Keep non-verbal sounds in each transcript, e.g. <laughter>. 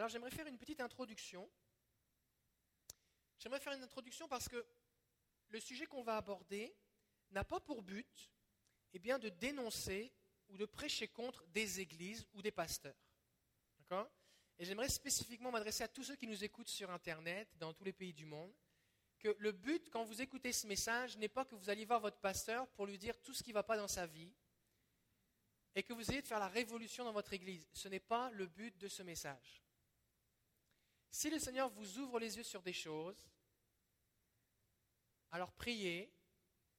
Alors j'aimerais faire une petite introduction. J'aimerais faire une introduction parce que le sujet qu'on va aborder n'a pas pour but eh bien, de dénoncer ou de prêcher contre des églises ou des pasteurs. D'accord? Et j'aimerais spécifiquement m'adresser à tous ceux qui nous écoutent sur Internet, dans tous les pays du monde, que le but, quand vous écoutez ce message, n'est pas que vous alliez voir votre pasteur pour lui dire tout ce qui ne va pas dans sa vie et que vous ayez de faire la révolution dans votre église. Ce n'est pas le but de ce message. Si le Seigneur vous ouvre les yeux sur des choses, alors priez,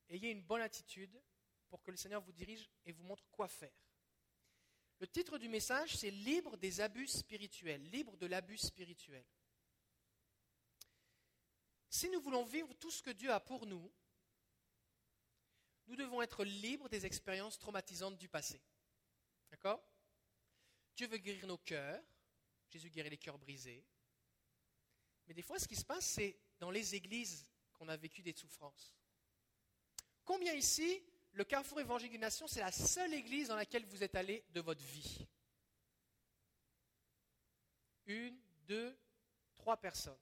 ayez une bonne attitude pour que le Seigneur vous dirige et vous montre quoi faire. Le titre du message, c'est Libre des abus spirituels, libre de l'abus spirituel. Si nous voulons vivre tout ce que Dieu a pour nous, nous devons être libres des expériences traumatisantes du passé. D'accord? Dieu veut guérir nos cœurs. Jésus guérit les cœurs brisés. Mais des fois, ce qui se passe, c'est dans les églises qu'on a vécu des souffrances. Combien ici, le Carrefour Évangélique des Nations, c'est la seule église dans laquelle vous êtes allé de votre vie? Une, deux, trois personnes.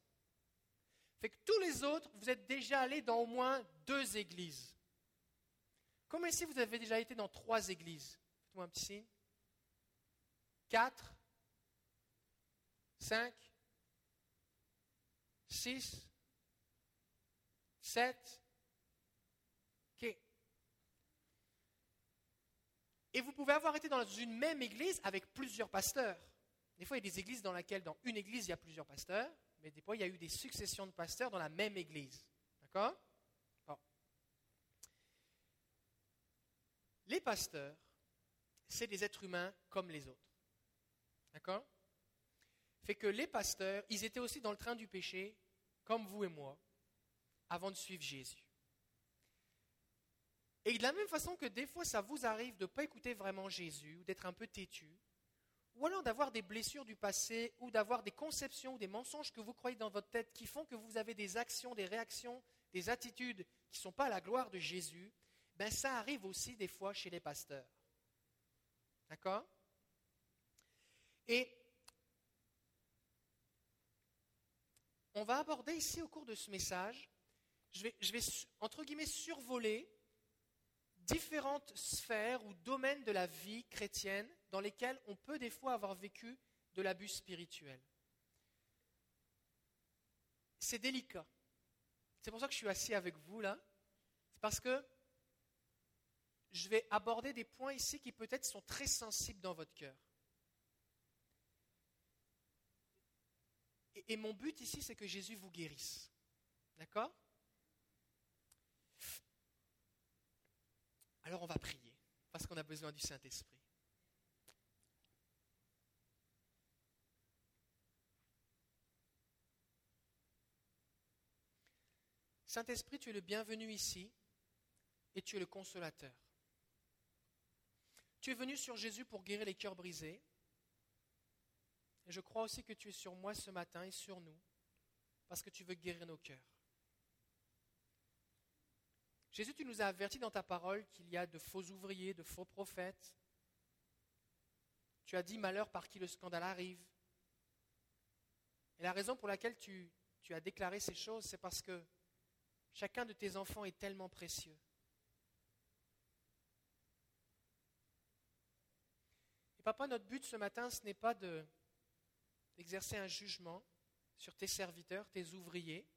Fait que tous les autres, vous êtes déjà allés dans au moins deux églises. Combien ici vous avez déjà été dans trois églises? Faites-moi un petit signe. Quatre Cinq 6, 7. OK. Et vous pouvez avoir été dans une même église avec plusieurs pasteurs. Des fois, il y a des églises dans lesquelles, dans une église, il y a plusieurs pasteurs, mais des fois, il y a eu des successions de pasteurs dans la même église. D'accord? Bon. Les pasteurs, c'est des êtres humains comme les autres. D'accord? Fait que les pasteurs, ils étaient aussi dans le train du péché comme vous et moi, avant de suivre Jésus. Et de la même façon que des fois ça vous arrive de ne pas écouter vraiment Jésus, ou d'être un peu têtu, ou alors d'avoir des blessures du passé, ou d'avoir des conceptions ou des mensonges que vous croyez dans votre tête qui font que vous avez des actions, des réactions, des attitudes qui ne sont pas à la gloire de Jésus, ben ça arrive aussi des fois chez les pasteurs. D'accord? Et on va aborder ici au cours de ce message, je vais, entre guillemets survoler différentes sphères ou domaines de la vie chrétienne dans lesquels on peut des fois avoir vécu de l'abus spirituel. C'est délicat. C'est pour ça que je suis assis avec vous là. Parce que je vais aborder des points ici qui peut-être sont très sensibles dans votre cœur. Et, mon but ici, c'est que Jésus vous guérisse. D'accord Alors on va prier, parce qu'on a besoin du Saint-Esprit. Saint-Esprit, tu es le bienvenu ici et tu es le consolateur. Tu es venu sur Jésus pour guérir les cœurs brisés, et je crois aussi que tu es sur moi ce matin et sur nous, parce que tu veux guérir nos cœurs. Jésus, tu nous as avertis dans ta parole qu'il y a de faux ouvriers, de faux prophètes. Tu as dit malheur par qui le scandale arrive. Et la raison pour laquelle tu, tu as déclaré ces choses, c'est parce que chacun de tes enfants est tellement précieux. Et papa, notre but ce matin, ce n'est pas de, d'exercer un jugement sur tes serviteurs, tes ouvriers,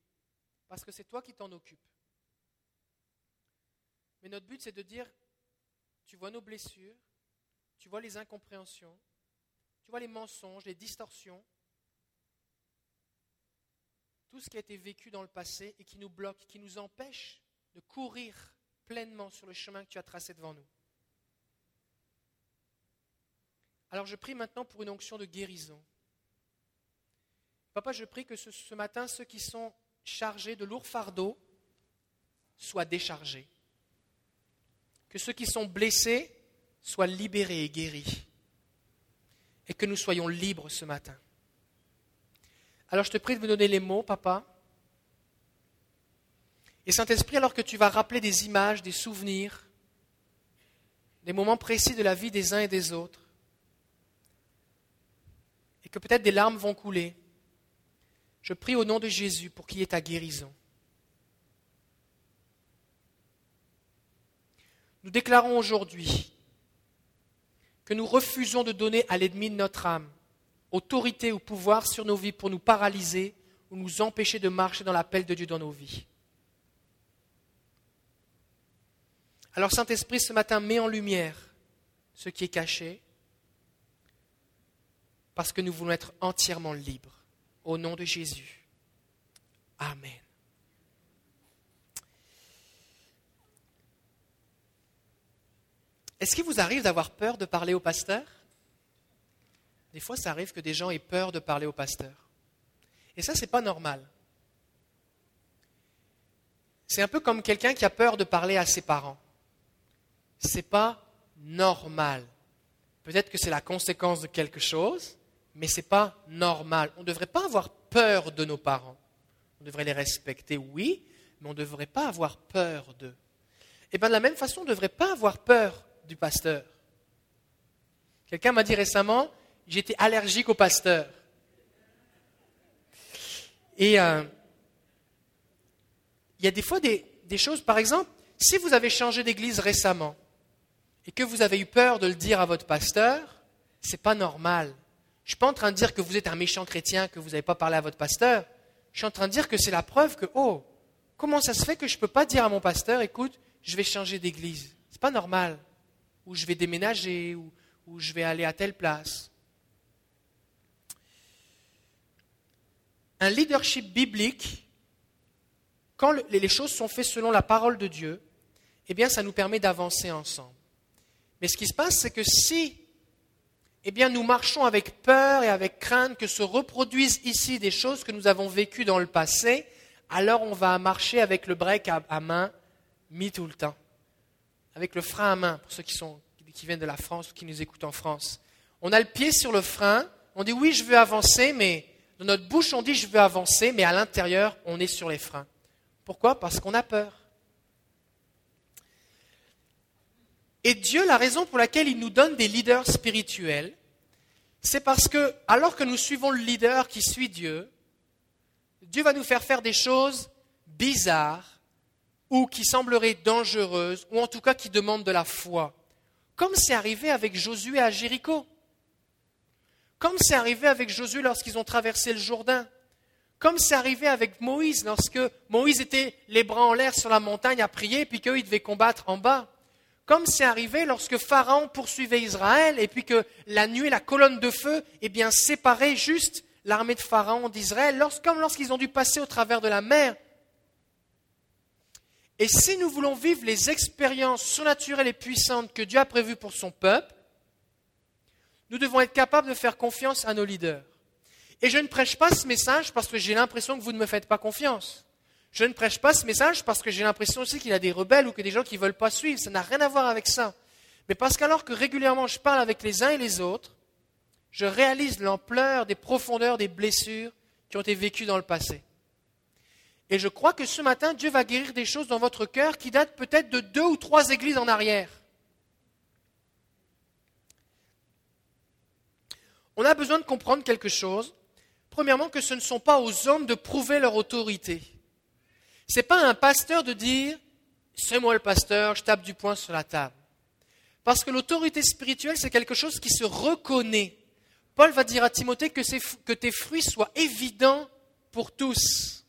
parce que c'est toi qui t'en occupes. Mais notre but, c'est de dire, tu vois nos blessures, tu vois les incompréhensions, tu vois les mensonges, les distorsions, tout ce qui a été vécu dans le passé et qui nous bloque, qui nous empêche de courir pleinement sur le chemin que tu as tracé devant nous. Alors je prie maintenant pour une onction de guérison. Papa, je prie que ce, matin, ceux qui sont chargés de lourds fardeaux soient déchargés. Que ceux qui sont blessés soient libérés et guéris. Et que nous soyons libres ce matin. Alors je te prie de me donner les mots, papa. Et Saint-Esprit, alors que tu vas rappeler des images, des souvenirs, des moments précis de la vie des uns et des autres, que peut-être des larmes vont couler, je prie au nom de Jésus pour qu'il y ait ta guérison. Nous déclarons aujourd'hui que nous refusons de donner à l'ennemi de notre âme autorité ou pouvoir sur nos vies pour nous paralyser ou nous empêcher de marcher dans l'appel de Dieu dans nos vies. Alors Saint-Esprit, ce matin, mets en lumière ce qui est caché, parce que nous voulons être entièrement libres. Au nom de Jésus. Amen. Est-ce qu'il vous arrive d'avoir peur de parler au pasteur? Des fois, ça arrive que des gens aient peur de parler au pasteur. Et ça, ce n'est pas normal. C'est un peu comme quelqu'un qui a peur de parler à ses parents. Ce n'est pas normal. Peut-être que c'est la conséquence de quelque chose, mais ce n'est pas normal. On ne devrait pas avoir peur de nos parents. On devrait les respecter, oui, mais on ne devrait pas avoir peur d'eux. Et bien de la même façon, on ne devrait pas avoir peur du pasteur. Quelqu'un m'a dit récemment, j'étais allergique au pasteur. Et euh, il y a des fois des, des choses, par exemple, si vous avez changé d'église récemment et que vous avez eu peur de le dire à votre pasteur, c'est pas normal. Je ne suis pas en train de dire que vous êtes un méchant chrétien, que vous n'avez pas parlé à votre pasteur. Je suis en train de dire que c'est la preuve que, oh, comment ça se fait que je ne peux pas dire à mon pasteur, écoute, je vais changer d'église. Ce n'est pas normal ou je vais déménager, ou, je vais aller à telle place. Un leadership biblique, quand les choses sont faites selon la parole de Dieu, eh bien, ça nous permet d'avancer ensemble. Mais ce qui se passe, c'est que si eh bien, nous marchons avec peur et avec crainte que se reproduisent ici des choses que nous avons vécues dans le passé, alors on va marcher avec le break à main mis tout le temps avec le frein à main, pour ceux qui, sont, qui viennent de la France ou qui nous écoutent en France. On a le pied sur le frein, on dit oui, je veux avancer, mais dans notre bouche, on dit je veux avancer, mais à l'intérieur, on est sur les freins. Pourquoi? Parce qu'on a peur. Et Dieu, la raison pour laquelle il nous donne des leaders spirituels, c'est parce que, alors que nous suivons le leader qui suit Dieu, Dieu va nous faire faire des choses bizarres, ou qui semblerait dangereuse, ou en tout cas qui demande de la foi. Comme c'est arrivé avec Josué à Jéricho. Comme c'est arrivé avec Josué lorsqu'ils ont traversé le Jourdain. Comme c'est arrivé avec Moïse lorsque Moïse était les bras en l'air sur la montagne à prier, puis qu'eux, ils devaient combattre en bas. Comme c'est arrivé lorsque Pharaon poursuivait Israël, et puis que la nuit, la colonne de feu, eh bien, séparait juste l'armée de Pharaon d'Israël, comme lorsqu'ils ont dû passer au travers de la mer et si nous voulons vivre les expériences surnaturelles et puissantes que Dieu a prévues pour son peuple, nous devons être capables de faire confiance à nos leaders. Et je ne prêche pas ce message parce que j'ai l'impression que vous ne me faites pas confiance. Je ne prêche pas ce message parce que j'ai l'impression aussi qu'il y a des rebelles ou que des gens qui ne veulent pas suivre. Ça n'a rien à voir avec ça. Mais parce qu'alors que régulièrement je parle avec les uns et les autres, je réalise l'ampleur des profondeurs des blessures qui ont été vécues dans le passé. Et je crois que ce matin, Dieu va guérir des choses dans votre cœur qui datent peut-être de deux ou trois églises en arrière. On a besoin de comprendre quelque chose. Premièrement, que ce ne sont pas aux hommes de prouver leur autorité. Ce n'est pas un pasteur de dire C'est moi le pasteur, je tape du poing sur la table. Parce que l'autorité spirituelle, c'est quelque chose qui se reconnaît. Paul va dire à Timothée que, que tes fruits soient évidents pour tous.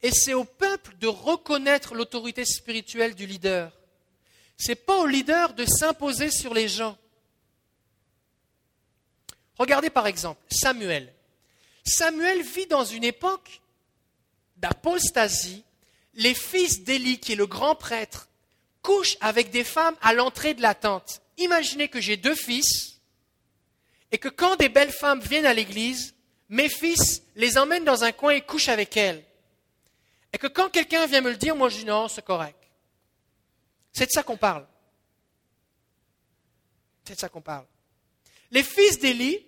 Et c'est au peuple de reconnaître l'autorité spirituelle du leader. Ce n'est pas au leader de s'imposer sur les gens. Regardez par exemple Samuel. Samuel vit dans une époque d'apostasie. Les fils d'Élie, qui est le grand prêtre, couchent avec des femmes à l'entrée de la tente. Imaginez que j'ai deux fils et que quand des belles femmes viennent à l'église, mes fils les emmènent dans un coin et couchent avec elles. Et que quand quelqu'un vient me le dire, moi je dis non, c'est correct. C'est de ça qu'on parle. C'est de ça qu'on parle. Les fils d'Élie,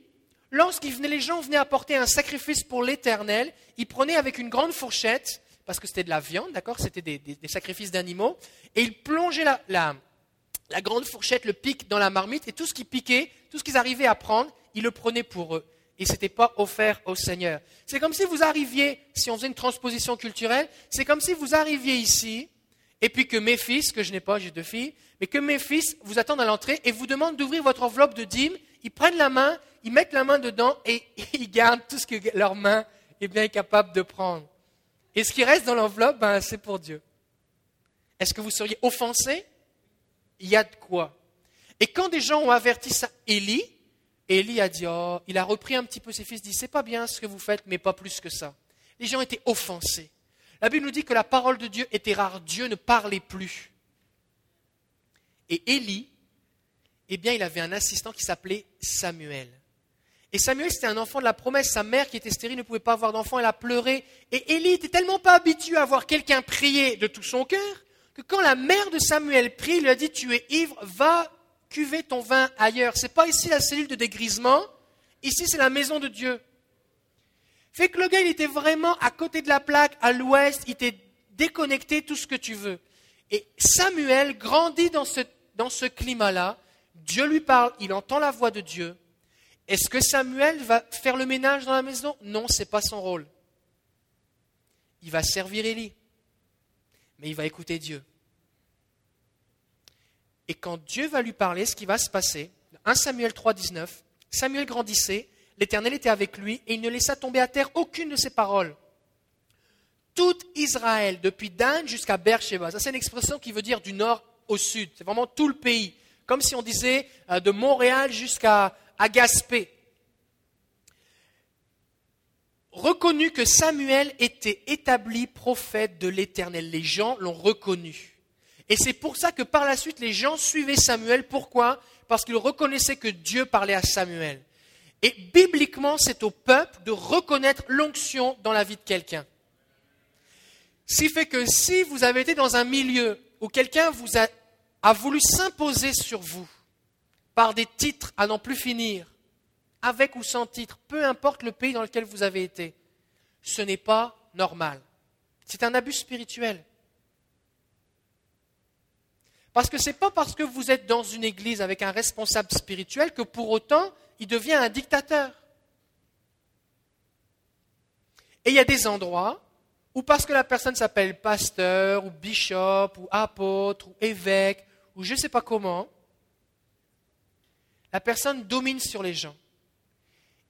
lorsqu'ils les gens venaient apporter un sacrifice pour l'Éternel, ils prenaient avec une grande fourchette, parce que c'était de la viande, d'accord, c'était des, sacrifices d'animaux, et ils plongeaient la, la grande fourchette, le pic dans la marmite, et tout ce qui piquait, tout ce qu'ils arrivaient à prendre, ils le prenaient pour eux. Et ce n'était pas offert au Seigneur. C'est comme si vous arriviez, si on faisait une transposition culturelle, c'est comme si vous arriviez ici, et puis que mes fils, que je n'ai pas, j'ai deux filles, mais que mes fils vous attendent à l'entrée et vous demandent d'ouvrir votre enveloppe de dîmes, ils prennent la main, ils mettent la main dedans et <laughs> ils gardent tout ce que leur main est bien capable de prendre. Et ce qui reste dans l'enveloppe, ben, c'est pour Dieu. Est-ce que vous seriez offensé Il y a de quoi. Et quand des gens ont averti ça, Élie, Élie a dit, oh, il a repris un petit peu ses fils, dit, c'est pas bien ce que vous faites, mais pas plus que ça. Les gens étaient offensés. La Bible nous dit que la parole de Dieu était rare. Dieu ne parlait plus. Et Élie, eh bien, il avait un assistant qui s'appelait Samuel. Et Samuel, c'était un enfant de la promesse. Sa mère, qui était stérile, ne pouvait pas avoir d'enfant. Elle a pleuré. Et Élie était tellement pas habitué à voir quelqu'un prier de tout son cœur que quand la mère de Samuel prie, il lui a dit Tu es ivre, va cuver ton vin ailleurs. C'est pas ici la cellule de dégrisement. Ici, c'est la maison de Dieu. Fait que le gars, il était vraiment à côté de la plaque, à l'ouest. Il était déconnecté, tout ce que tu veux. Et Samuel grandit dans ce, dans ce climat-là. Dieu lui parle, il entend la voix de Dieu. Est-ce que Samuel va faire le ménage dans la maison? Non, ce n'est pas son rôle. Il va servir Élie, mais il va écouter Dieu. Et quand Dieu va lui parler, ce qui va se passer, 1 Samuel 3, 19, Samuel grandissait, l'Éternel était avec lui, et il ne laissa tomber à terre aucune de ses paroles. Tout Israël, depuis Dan jusqu'à Beersheba, ça c'est une expression qui veut dire du nord au sud, c'est vraiment tout le pays. Comme si on disait euh, de Montréal jusqu'à à Gaspé, reconnu que Samuel était établi prophète de l'Éternel. Les gens l'ont reconnu. Et c'est pour ça que par la suite, les gens suivaient Samuel. Pourquoi? Parce qu'ils reconnaissaient que Dieu parlait à Samuel. Et bibliquement, c'est au peuple de reconnaître l'onction dans la vie de quelqu'un. Ce qui fait que si vous avez été dans un milieu où quelqu'un vous a voulu s'imposer sur vous, par des titres à n'en plus finir, avec ou sans titre, peu importe le pays dans lequel vous avez été. Ce n'est pas normal. C'est un abus spirituel. Parce que ce n'est pas parce que vous êtes dans une église avec un responsable spirituel que pour autant il devient un dictateur. Et il y a des endroits où parce que la personne s'appelle pasteur ou bishop ou apôtre ou évêque ou je ne sais pas comment, la personne domine sur les gens.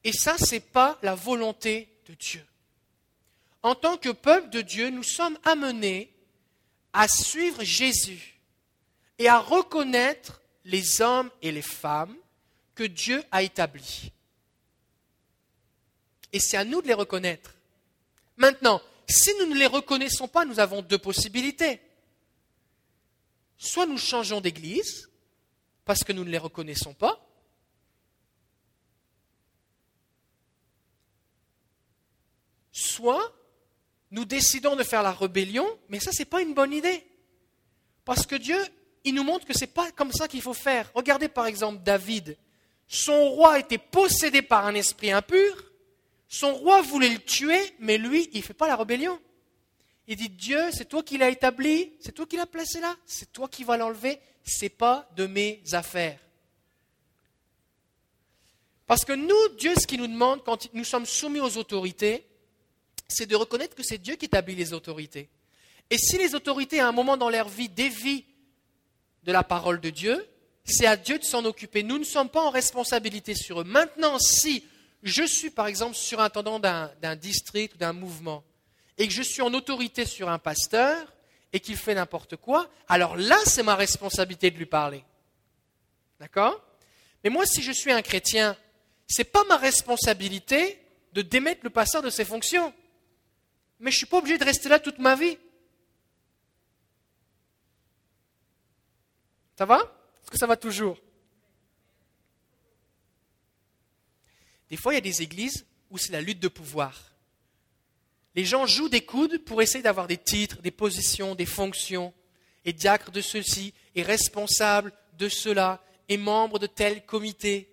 Et ça, ce n'est pas la volonté de Dieu. En tant que peuple de Dieu, nous sommes amenés à suivre Jésus et à reconnaître les hommes et les femmes que Dieu a établis. Et c'est à nous de les reconnaître. Maintenant, si nous ne les reconnaissons pas, nous avons deux possibilités. Soit nous changeons d'église, parce que nous ne les reconnaissons pas, soit nous décidons de faire la rébellion, mais ça, ce n'est pas une bonne idée. Parce que Dieu, il nous montre que ce n'est pas comme ça qu'il faut faire. Regardez par exemple David. Son roi était possédé par un esprit impur. Son roi voulait le tuer, mais lui, il ne fait pas la rébellion. Il dit Dieu, c'est toi qui l'as établi, c'est toi qui l'as placé là, c'est toi qui vas l'enlever, ce n'est pas de mes affaires. Parce que nous, Dieu, ce qu'il nous demande quand nous sommes soumis aux autorités, c'est de reconnaître que c'est Dieu qui établit les autorités. Et si les autorités, à un moment dans leur vie, dévient de la parole de Dieu, c'est à Dieu de s'en occuper. Nous ne sommes pas en responsabilité sur eux. Maintenant, si je suis, par exemple, surintendant d'un district ou d'un mouvement, et que je suis en autorité sur un pasteur, et qu'il fait n'importe quoi, alors là, c'est ma responsabilité de lui parler. D'accord? Mais moi, si je suis un chrétien, ce n'est pas ma responsabilité de démettre le pasteur de ses fonctions mais je ne suis pas obligé de rester là toute ma vie. Ça va? Est-ce que ça va toujours? Des fois, il y a des églises où c'est la lutte de pouvoir. Les gens jouent des coudes pour essayer d'avoir des titres, des positions, des fonctions, et diacre de ceci, et responsable de cela, et membre de tel comité.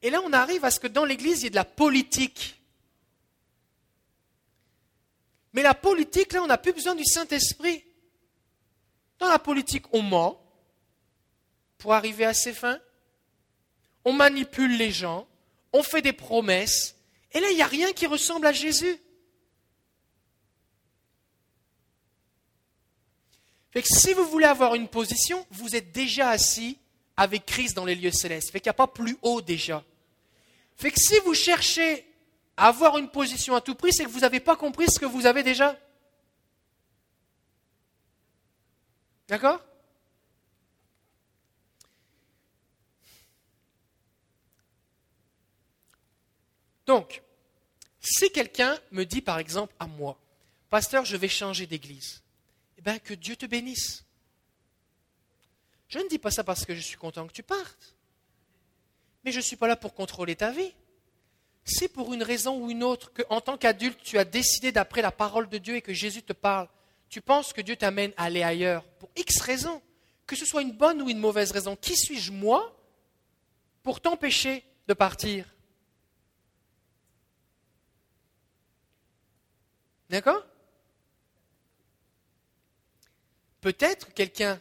Et là, on arrive à ce que dans l'Église, il y ait de la politique. Mais la politique, là, on n'a plus besoin du Saint-Esprit. Dans la politique, on ment pour arriver à ses fins. on manipule les gens, on fait des promesses, et là, il n'y a rien qui ressemble à Jésus. Fait que si vous voulez avoir une position, vous êtes déjà assis avec Christ dans les lieux célestes. Fait qu'il n'y a pas plus haut déjà. Fait que si vous cherchez avoir une position à tout prix, c'est que vous n'avez pas compris ce que vous avez déjà. D'accord? Donc, si quelqu'un me dit par exemple à moi, Pasteur, je vais changer d'église, eh bien que Dieu te bénisse. Je ne dis pas ça parce que je suis content que tu partes, mais je ne suis pas là pour contrôler ta vie. C'est pour une raison ou une autre qu'en tant qu'adulte, tu as décidé d'après la parole de Dieu et que Jésus te parle, tu penses que Dieu t'amène à aller ailleurs pour X raisons, que ce soit une bonne ou une mauvaise raison. Qui suis-je moi pour t'empêcher de partir? D'accord? Peut-être que quelqu'un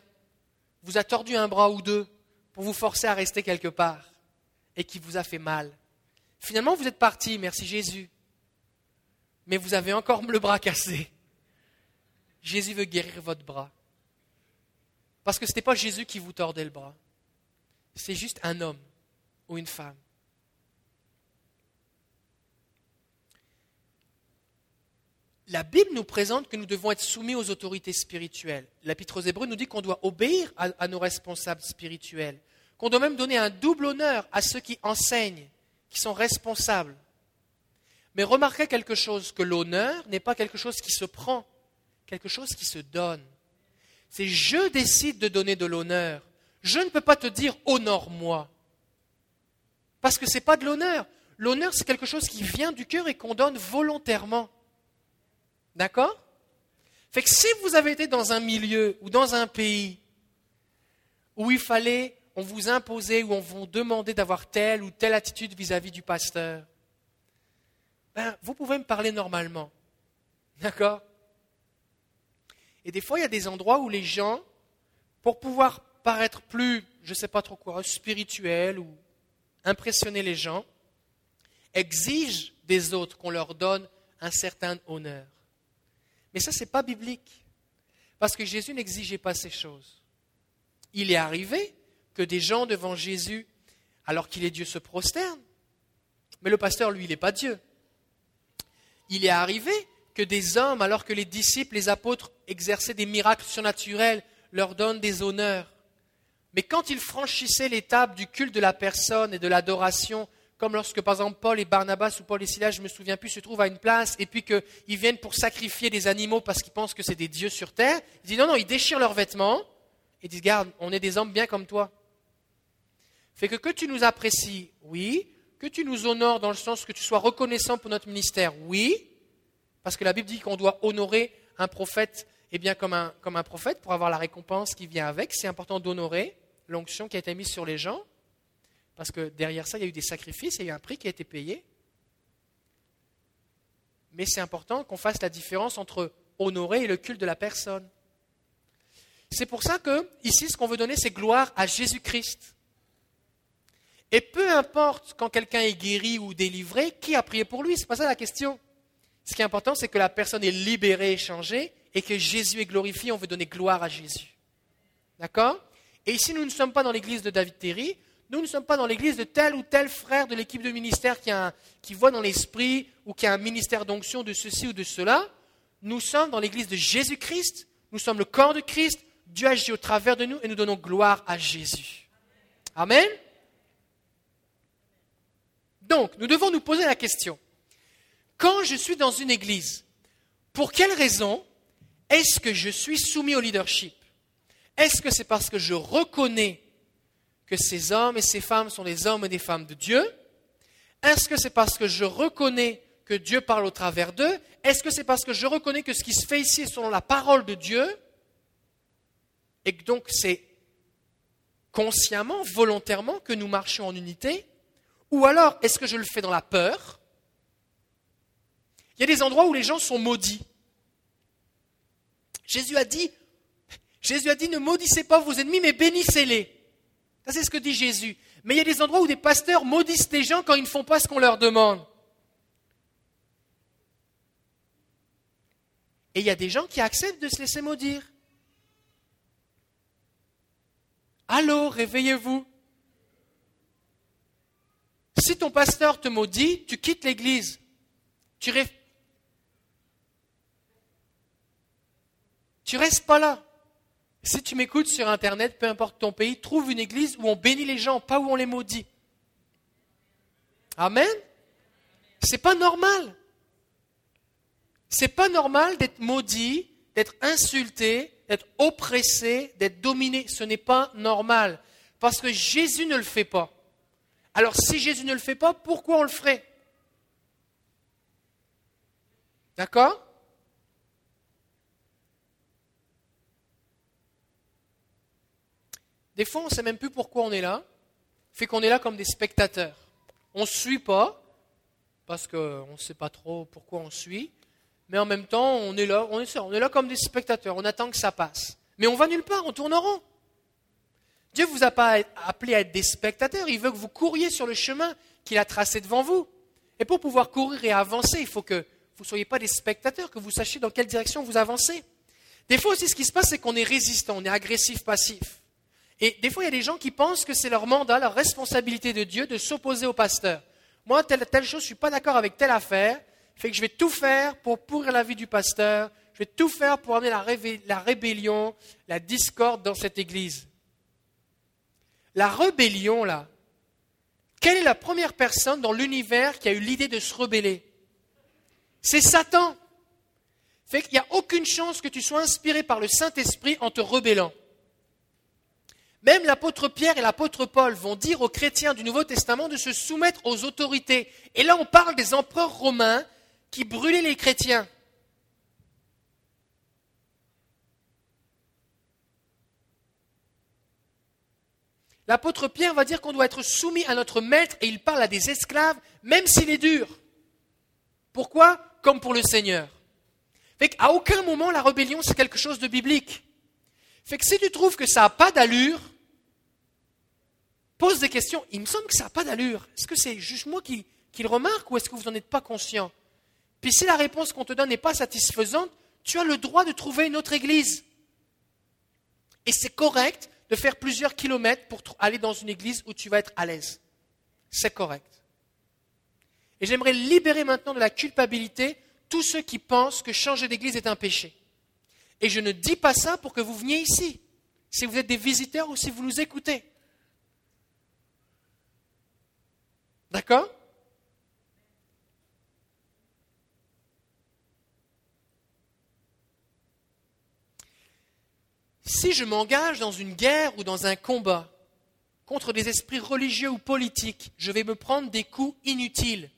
vous a tordu un bras ou deux pour vous forcer à rester quelque part et qui vous a fait mal. Finalement, vous êtes parti, merci Jésus. Mais vous avez encore le bras cassé. Jésus veut guérir votre bras. Parce que ce n'était pas Jésus qui vous tordait le bras. C'est juste un homme ou une femme. la Bible nous présente que nous devons être soumis aux autorités spirituelles. L'Épître aux Hébreux nous dit qu'on doit obéir à, nos responsables spirituels, qu'on doit même donner un double honneur à ceux qui enseignent, qui sont responsables. Mais remarquez quelque chose, que l'honneur n'est pas quelque chose qui se prend, quelque chose qui se donne. C'est je décide de donner de l'honneur. Je ne peux pas te dire honore-moi. Parce que ce n'est pas de l'honneur. L'honneur, c'est quelque chose qui vient du cœur et qu'on donne volontairement. D'accord? Fait que si vous avez été dans un milieu ou dans un pays où il fallait, on vous imposait ou on vous demandait d'avoir telle ou telle attitude vis-à-vis du pasteur, ben, vous pouvez me parler normalement. D'accord? Et des fois, il y a des endroits où les gens, pour pouvoir paraître plus, je ne sais pas trop quoi, spirituel ou impressionner les gens, exigent des autres qu'on leur donne un certain honneur. Mais ça, ce n'est pas biblique. Parce que Jésus n'exigeait pas ces choses. Il est arrivé que des gens devant Jésus, alors qu'il est Dieu, se prosternent. Mais le pasteur, lui, il n'est pas Dieu. Il est arrivé que des hommes, alors que les disciples, les apôtres exerçaient des miracles surnaturels, leur donnent des honneurs. Mais quand ils franchissaient l'étape du culte de la personne et de l'adoration, comme lorsque, par exemple, Paul et Barnabas ou Paul et Silas, je ne me souviens plus, se trouvent à une place et puis qu'ils viennent pour sacrifier des animaux parce qu'ils pensent que c'est des dieux sur terre. Ils disent non, non, ils déchirent leurs vêtements et disent Garde, on est des hommes bien comme toi. Fait que que tu nous apprécies, oui. Que tu nous honores dans le sens que tu sois reconnaissant pour notre ministère, oui. Parce que la Bible dit qu'on doit honorer un prophète, eh bien, comme un, comme un prophète pour avoir la récompense qui vient avec. C'est important d'honorer l'onction qui a été mise sur les gens. Parce que derrière ça, il y a eu des sacrifices et il y a un prix qui a été payé. Mais c'est important qu'on fasse la différence entre honorer et le culte de la personne. C'est pour ça que, ici, ce qu'on veut donner, c'est gloire à Jésus-Christ. Et peu importe quand quelqu'un est guéri ou délivré, qui a prié pour lui, ce n'est pas ça la question. Ce qui est important, c'est que la personne est libérée et changée, et que Jésus est glorifié, on veut donner gloire à Jésus. D'accord? Et ici, nous ne sommes pas dans l'église de David Terry, nous ne sommes pas dans l'église de tel ou tel frère de l'équipe de ministère qui, qui voit dans l'esprit ou qui a un ministère d'onction de ceci ou de cela. Nous sommes dans l'église de Jésus-Christ. Nous sommes le corps de Christ. Dieu agit au travers de nous et nous donnons gloire à Jésus. Amen? Donc, nous devons nous poser la question. Quand je suis dans une église, pour quelle raison est-ce que je suis soumis au leadership? Est-ce que c'est parce que je reconnais que ces hommes et ces femmes sont des hommes et des femmes de Dieu? Est-ce que c'est parce que je reconnais que Dieu parle au travers d'eux? Est-ce que c'est parce que je reconnais que ce qui se fait ici est selon la parole de Dieu? Et que donc c'est consciemment, volontairement que nous marchons en unité Ou alors est-ce que je le fais dans la peur? Il y a des endroits où les gens sont maudits. Jésus a dit, Jésus a dit, ne maudissez pas vos ennemis, mais bénissez-les c'est ce que dit Jésus. Mais il y a des endroits où des pasteurs maudissent les gens quand ils ne font pas ce qu'on leur demande. Et il y a des gens qui acceptent de se laisser maudire. Allô, réveillez-vous. Si ton pasteur te maudit, tu quittes l'église. Tu, restes pas là. Si tu m'écoutes sur Internet, peu importe ton pays, trouve une église où on bénit les gens, pas où on les maudit. Amen. C'est pas normal. C'est pas normal d'être maudit, d'être insulté, d'être oppressé, d'être dominé. Ce n'est pas normal. Parce que Jésus ne le fait pas. Alors si Jésus ne le fait pas, pourquoi on le ferait? D'accord? Des fois, on ne sait même plus pourquoi on est là. Fait qu'on est là comme des spectateurs. On ne suit pas, parce qu'on ne sait pas trop pourquoi on suit mais en même temps, on est là, on est, là comme des spectateurs, on attend que ça passe. Mais on va nulle part, on tourne en rond. Dieu ne vous a pas appelé à être des spectateurs, il veut que vous couriez sur le chemin qu'il a tracé devant vous. Et pour pouvoir courir et avancer, il faut que vous ne soyez pas des spectateurs, que vous sachiez dans quelle direction vous avancez. Des fois aussi, ce qui se passe, c'est qu'on est résistant, on est agressif, passif. Et des fois, il y a des gens qui pensent que c'est leur mandat, leur responsabilité de Dieu de s'opposer au pasteur. Moi, telle, chose, je ne suis pas d'accord avec telle affaire, fait que je vais tout faire pour pourrir la vie du pasteur, je vais tout faire pour amener la, rébellion, la discorde dans cette église. La rébellion, là, quelle est la première personne dans l'univers qui a eu l'idée de se rebeller? C'est Satan. Fait qu'il n'y a aucune chance que tu sois inspiré par le Saint-Esprit en te rebellant. Même l'apôtre Pierre et l'apôtre Paul vont dire aux chrétiens du Nouveau Testament de se soumettre aux autorités. Et là, on parle des empereurs romains qui brûlait les chrétiens. L'apôtre Pierre va dire qu'on doit être soumis à notre maître et il parle à des esclaves, même s'il est dur. Pourquoi? Comme pour le Seigneur. Fait qu'à aucun moment la rébellion c'est quelque chose de biblique. Fait que si tu trouves que ça n'a pas d'allure, pose des questions. Il me semble que ça n'a pas d'allure. Est-ce que c'est juste moi qui, qui le remarque ou est-ce que vous n'en êtes pas conscient? Puis si la réponse qu'on te donne n'est pas satisfaisante, tu as le droit de trouver une autre église. Et c'est correct de faire plusieurs kilomètres pour aller dans une église où tu vas être à l'aise. C'est correct. Et j'aimerais libérer maintenant de la culpabilité tous ceux qui pensent que changer d'église est un péché. Et je ne dis pas ça pour que vous veniez ici, si vous êtes des visiteurs ou si vous nous écoutez. D'accord? Si je m'engage dans une guerre ou dans un combat contre des esprits religieux ou politiques, je vais me prendre des coups inutiles.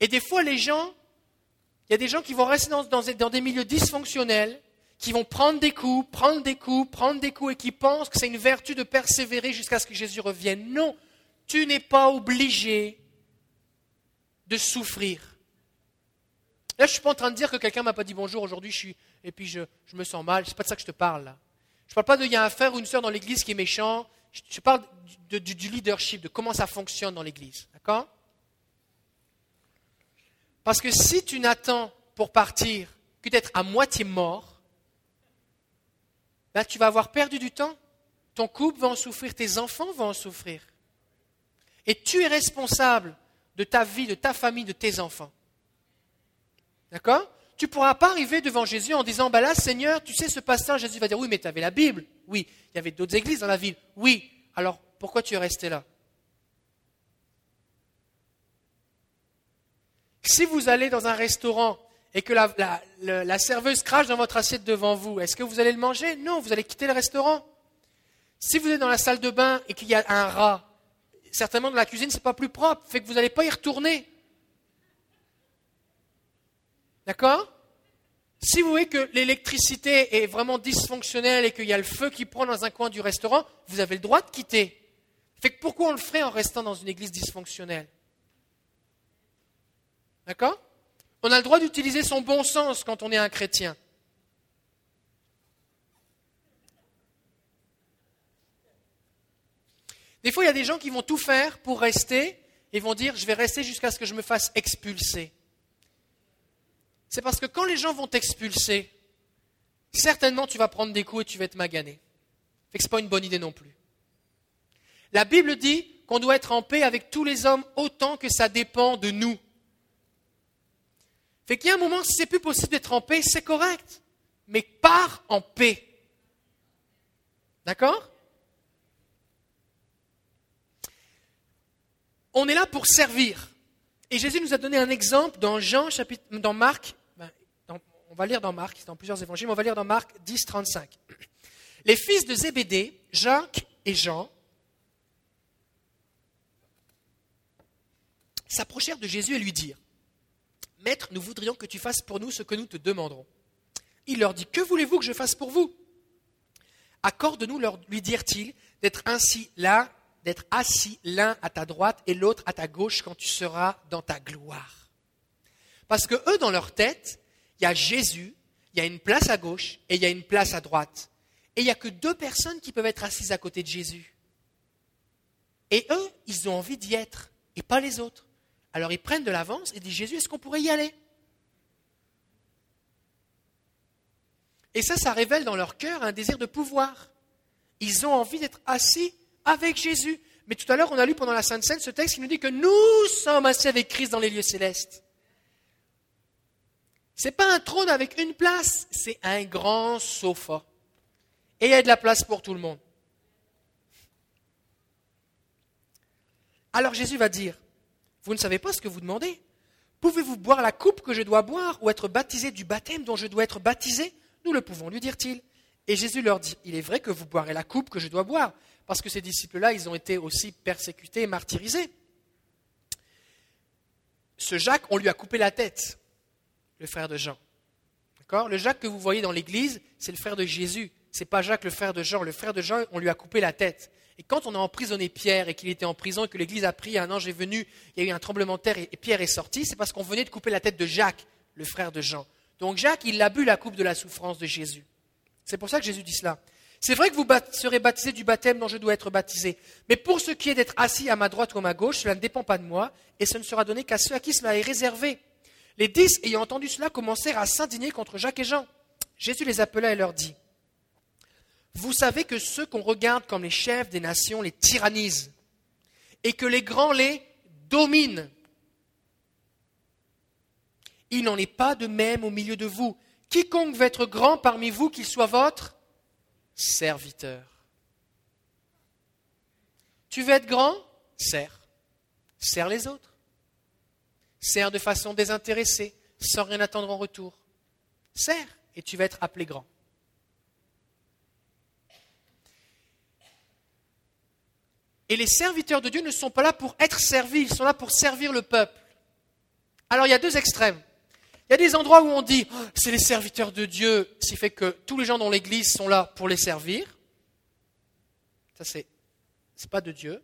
Et des fois, les gens, il y a des gens qui vont rester dans, des milieux dysfonctionnels, qui vont prendre des coups, prendre des coups, prendre des coups, et qui pensent que c'est une vertu de persévérer jusqu'à ce que Jésus revienne. Non, tu n'es pas obligé de souffrir. Là, je ne suis pas en train de dire que quelqu'un ne m'a pas dit bonjour aujourd'hui, et puis je, me sens mal. C'est pas de ça que je te parle là. Je ne parle pas de y a un frère ou une sœur dans l'église qui est méchant. Je, parle du, du, leadership, de comment ça fonctionne dans l'église. D'accord? Parce que si tu n'attends pour partir que d'être à moitié mort, ben, tu vas avoir perdu du temps. Ton couple va en souffrir, tes enfants vont en souffrir. Et tu es responsable de ta vie, de ta famille, de tes enfants. D'accord? Tu ne pourras pas arriver devant Jésus en disant, bah là, Seigneur, tu sais, ce pasteur, Jésus va dire, oui, mais tu avais la Bible. Oui, il y avait d'autres églises dans la ville. Oui, alors pourquoi tu es resté là? Si vous allez dans un restaurant et que la, serveuse crache dans votre assiette devant vous, est-ce que vous allez le manger? Non, vous allez quitter le restaurant. Si vous êtes dans la salle de bain et qu'il y a un rat, certainement dans la cuisine, ce n'est pas plus propre, fait que vous n'allez pas y retourner. D'accord? Si vous voyez que l'électricité est vraiment dysfonctionnelle et qu'il y a le feu qui prend dans un coin du restaurant, vous avez le droit de quitter. Fait que pourquoi on le ferait en restant dans une église dysfonctionnelle? D'accord? On a le droit d'utiliser son bon sens quand on est un chrétien. Des fois, il y a des gens qui vont tout faire pour rester et vont dire je vais rester jusqu'à ce que je me fasse expulser. C'est parce que quand les gens vont t'expulser, certainement tu vas prendre des coups et tu vas être magané. Ce n'est pas une bonne idée non plus. La Bible dit qu'on doit être en paix avec tous les hommes autant que ça dépend de nous. Fait qu'il y a un moment, si c'est plus possible d'être en paix, c'est correct. Mais pars en paix. D'accord? On est là pour servir. Et Jésus nous a donné un exemple dans Jean, chapitre, dans Marc, on va lire dans Marc, c'est dans plusieurs évangiles, mais on va lire dans Marc 10, 35. Les fils de Zébédée, Jacques et Jean, s'approchèrent de Jésus et lui dirent Maître, nous voudrions que tu fasses pour nous ce que nous te demanderons. Il leur dit Que voulez-vous que je fasse pour vous? Accorde-nous, lui dirent-ils, d'être ainsi là, d'être assis l'un à ta droite et l'autre à ta gauche quand tu seras dans ta gloire. Parce que eux, dans leur tête, il y a Jésus, il y a une place à gauche et il y a une place à droite. Et il n'y a que deux personnes qui peuvent être assises à côté de Jésus. Et eux, ils ont envie d'y être, et pas les autres. Alors ils prennent de l'avance et disent Jésus, est-ce qu'on pourrait y aller? Et ça, ça révèle dans leur cœur un désir de pouvoir. Ils ont envie d'être assis avec Jésus. Mais tout à l'heure, on a lu pendant la Sainte Seine ce texte qui nous dit que nous sommes assis avec Christ dans les lieux célestes. Ce n'est pas un trône avec une place, c'est un grand sofa. Et il y a de la place pour tout le monde. Alors Jésus va dire, vous ne savez pas ce que vous demandez. Pouvez-vous boire la coupe que je dois boire ou être baptisé du baptême dont je dois être baptisé? Nous le pouvons, lui dirent-ils. Et Jésus leur dit, il est vrai que vous boirez la coupe que je dois boire, parce que ces disciples-là, ils ont été aussi persécutés et martyrisés. Ce Jacques, on lui a coupé la tête, le frère de Jean. D'accord? Le Jacques que vous voyez dans l'église, c'est le frère de Jésus. Ce n'est pas Jacques, le frère de Jean. Le frère de Jean, on lui a coupé la tête. Et quand on a emprisonné Pierre et qu'il était en prison et que l'Église a pris, un ange est venu, il y a eu un tremblement de terre et Pierre est sorti, c'est parce qu'on venait de couper la tête de Jacques, le frère de Jean. Donc Jacques, il a bu la coupe de la souffrance de Jésus. C'est pour ça que Jésus dit cela. C'est vrai que vous serez baptisés du baptême dont je dois être baptisé, mais pour ce qui est d'être assis à ma droite ou à ma gauche, cela ne dépend pas de moi, et ce ne sera donné qu'à ceux à qui cela est réservé. Les dix, ayant entendu cela, commencèrent à s'indigner contre Jacques et Jean. Jésus les appela et leur dit vous savez que ceux qu'on regarde comme les chefs des nations les tyrannisent et que les grands les dominent. Il n'en est pas de même au milieu de vous. Quiconque veut être grand parmi vous, qu'il soit votre serviteur. Tu veux être grand? Sers. Sers les autres. Sers de façon désintéressée, sans rien attendre en retour. Sers et tu vas être appelé grand. Et les serviteurs de Dieu ne sont pas là pour être servis, ils sont là pour servir le peuple. Alors il y a deux extrêmes. Il y a des endroits où on dit oh, c'est les serviteurs de Dieu, ce qui fait que tous les gens dans l'église sont là pour les servir. Ça c'est c'est pas de Dieu.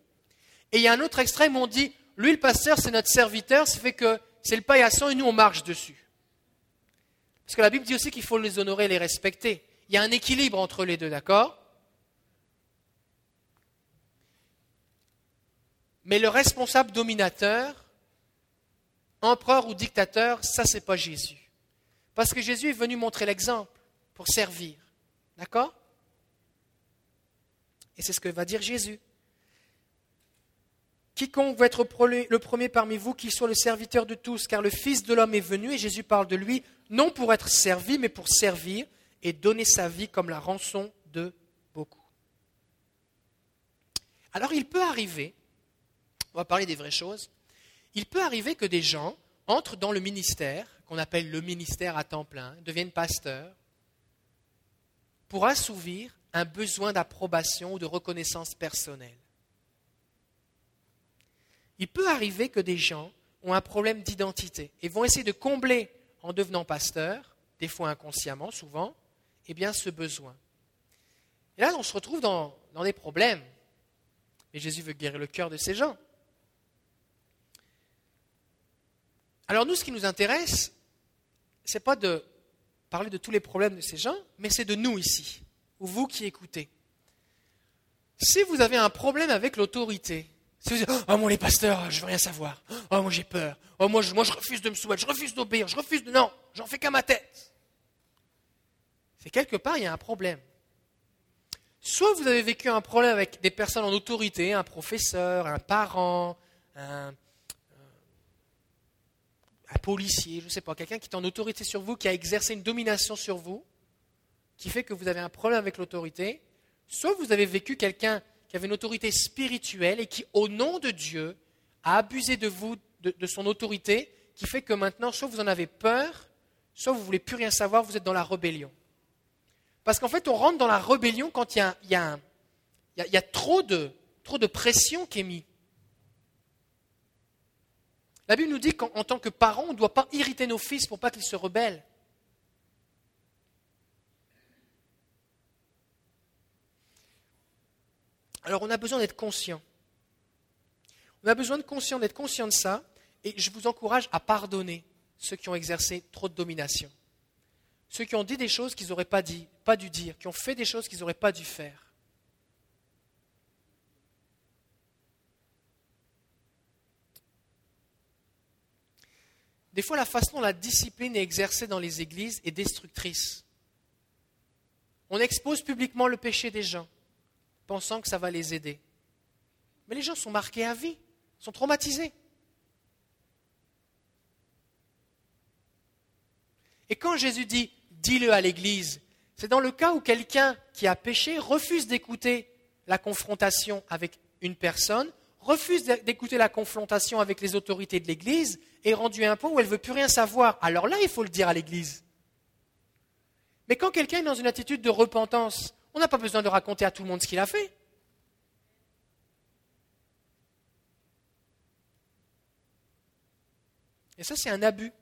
Et il y a un autre extrême où on dit lui le pasteur c'est notre serviteur, qui fait que c'est le paillasson et nous on marche dessus. Parce que la Bible dit aussi qu'il faut les honorer et les respecter. Il y a un équilibre entre les deux, d'accord? Mais le responsable dominateur, empereur ou dictateur, ça, c'est pas Jésus. Parce que Jésus est venu montrer l'exemple pour servir. D'accord? Et c'est ce que va dire Jésus. Quiconque veut être le premier parmi vous, qu'il soit le serviteur de tous, car le Fils de l'homme est venu, et Jésus parle de lui, non pour être servi, mais pour servir et donner sa vie comme la rançon de beaucoup. Alors il peut arriver on va parler des vraies choses, il peut arriver que des gens entrent dans le ministère, qu'on appelle le ministère à temps plein, deviennent pasteurs, pour assouvir un besoin d'approbation ou de reconnaissance personnelle. Il peut arriver que des gens ont un problème d'identité et vont essayer de combler en devenant pasteurs, des fois inconsciemment, souvent, eh bien ce besoin. Et là, on se retrouve dans, dans des problèmes. Mais Jésus veut guérir le cœur de ces gens. Alors nous, ce qui nous intéresse, ce n'est pas de parler de tous les problèmes de ces gens, mais c'est de nous ici, ou vous qui écoutez. Si vous avez un problème avec l'autorité, si vous dites Oh, moi, les pasteurs, je veux rien savoir. Oh, moi, j'ai peur. Oh, moi je, moi, je refuse de me soumettre. Je refuse d'obéir. Je refuse de. Non, j'en fais qu'à ma tête. C'est quelque part, il y a un problème. Soit vous avez vécu un problème avec des personnes en autorité, un professeur, un parent, un, un policier, je ne sais pas, quelqu'un qui est en autorité sur vous, qui a exercé une domination sur vous, qui fait que vous avez un problème avec l'autorité, soit vous avez vécu quelqu'un qui avait une autorité spirituelle et qui, au nom de Dieu, a abusé de vous, de, son autorité, qui fait que maintenant, soit vous en avez peur, soit vous ne voulez plus rien savoir, vous êtes dans la rébellion. Parce qu'en fait, on rentre dans la rébellion quand il y a, trop, de, pression qui est mise. La Bible nous dit qu'en tant que parents, on ne doit pas irriter nos fils pour pas qu'ils se rebellent. Alors on a besoin d'être conscient. On a besoin de conscient, d'être conscient de ça, et je vous encourage à pardonner ceux qui ont exercé trop de domination. Ceux qui ont dit des choses qu'ils n'auraient pas pas dû dire, qui ont fait des choses qu'ils n'auraient pas dû faire. Des fois, la façon dont la discipline est exercée dans les églises est destructrice. On expose publiquement le péché des gens pensant que ça va les aider. Mais les gens sont marqués à vie, sont traumatisés. Et quand Jésus dit dis-le à l'Église, c'est dans le cas où quelqu'un qui a péché refuse d'écouter la confrontation avec une personne, refuse d'écouter la confrontation avec les autorités de l'Église est rendu à un où elle ne veut plus rien savoir. Alors là, il faut le dire à l'Église. Mais quand quelqu'un est dans une attitude de repentance, on n'a pas besoin de raconter à tout le monde ce qu'il a fait. Et ça, c'est un abus.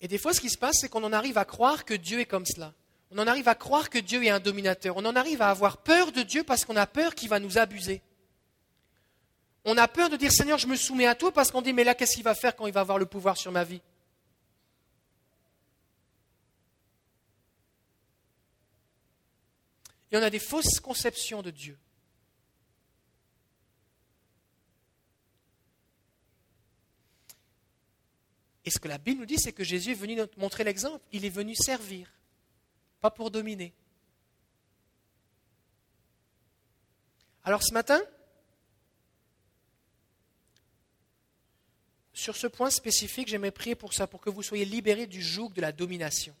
Et des fois, ce qui se passe, c'est qu'on en arrive à croire que Dieu est comme cela. On en arrive à croire que Dieu est un dominateur. On en arrive à avoir peur de Dieu parce qu'on a peur qu'il va nous abuser. On a peur de dire Seigneur, je me soumets à toi parce qu'on dit mais là, qu'est-ce qu'il va faire quand il va avoir le pouvoir sur ma vie? Et on a des fausses conceptions de Dieu. Et ce que la Bible nous dit, c'est que Jésus est venu montrer l'exemple. Il est venu servir, pas pour dominer. Alors ce matin, sur ce point spécifique, j'aimerais prier pour ça, pour que vous soyez libérés du joug de la domination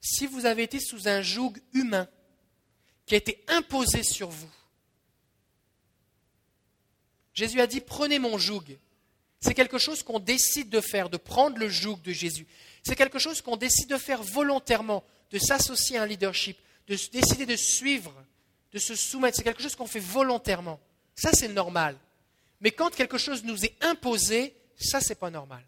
si vous avez été sous un joug humain qui a été imposé sur vous, Jésus a dit prenez mon joug. C'est quelque chose qu'on décide de faire, de prendre le joug de Jésus. C'est quelque chose qu'on décide de faire volontairement, de s'associer à un leadership, de décider de suivre, de se soumettre. C'est quelque chose qu'on fait volontairement. Ça, c'est normal. Mais quand quelque chose nous est imposé, ça, c'est pas normal.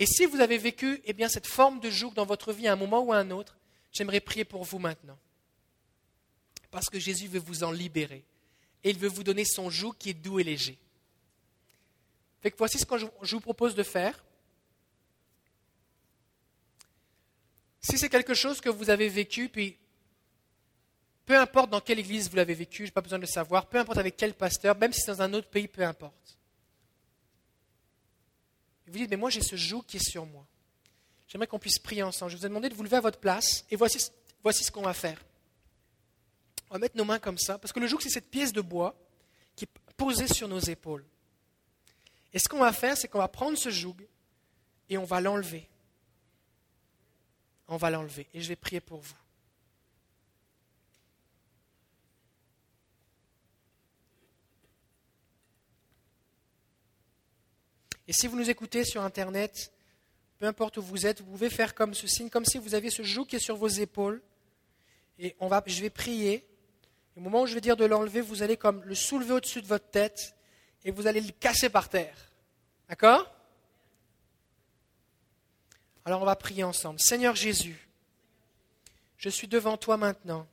Et si vous avez vécu eh bien, cette forme de joug dans votre vie à un moment ou à un autre, j'aimerais prier pour vous maintenant. Parce que Jésus veut vous en libérer. Et il veut vous donner son joug qui est doux et léger. Voici ce que je vous propose de faire. Si c'est quelque chose que vous avez vécu, puis peu importe dans quelle église vous l'avez vécu, je n'ai pas besoin de le savoir, peu importe avec quel pasteur, même si c'est dans un autre pays, peu importe vous dites, mais moi j'ai ce joug qui est sur moi. J'aimerais qu'on puisse prier ensemble. Je vous ai demandé de vous lever à votre place et voici, voici ce qu'on va faire. On va mettre nos mains comme ça, parce que le joug c'est cette pièce de bois qui est posée sur nos épaules. Et ce qu'on va faire, c'est qu'on va prendre ce joug et on va l'enlever. On va l'enlever. Et je vais prier pour vous. Et si vous nous écoutez sur Internet, peu importe où vous êtes, vous pouvez faire comme ce signe, comme si vous aviez ce joug qui est sur vos épaules. Et on va, je vais prier. au moment où je vais dire de l'enlever, vous allez comme le soulever au-dessus de votre tête et vous allez le casser par terre. D'accord? Alors on va prier ensemble. Seigneur Jésus, je suis devant toi maintenant.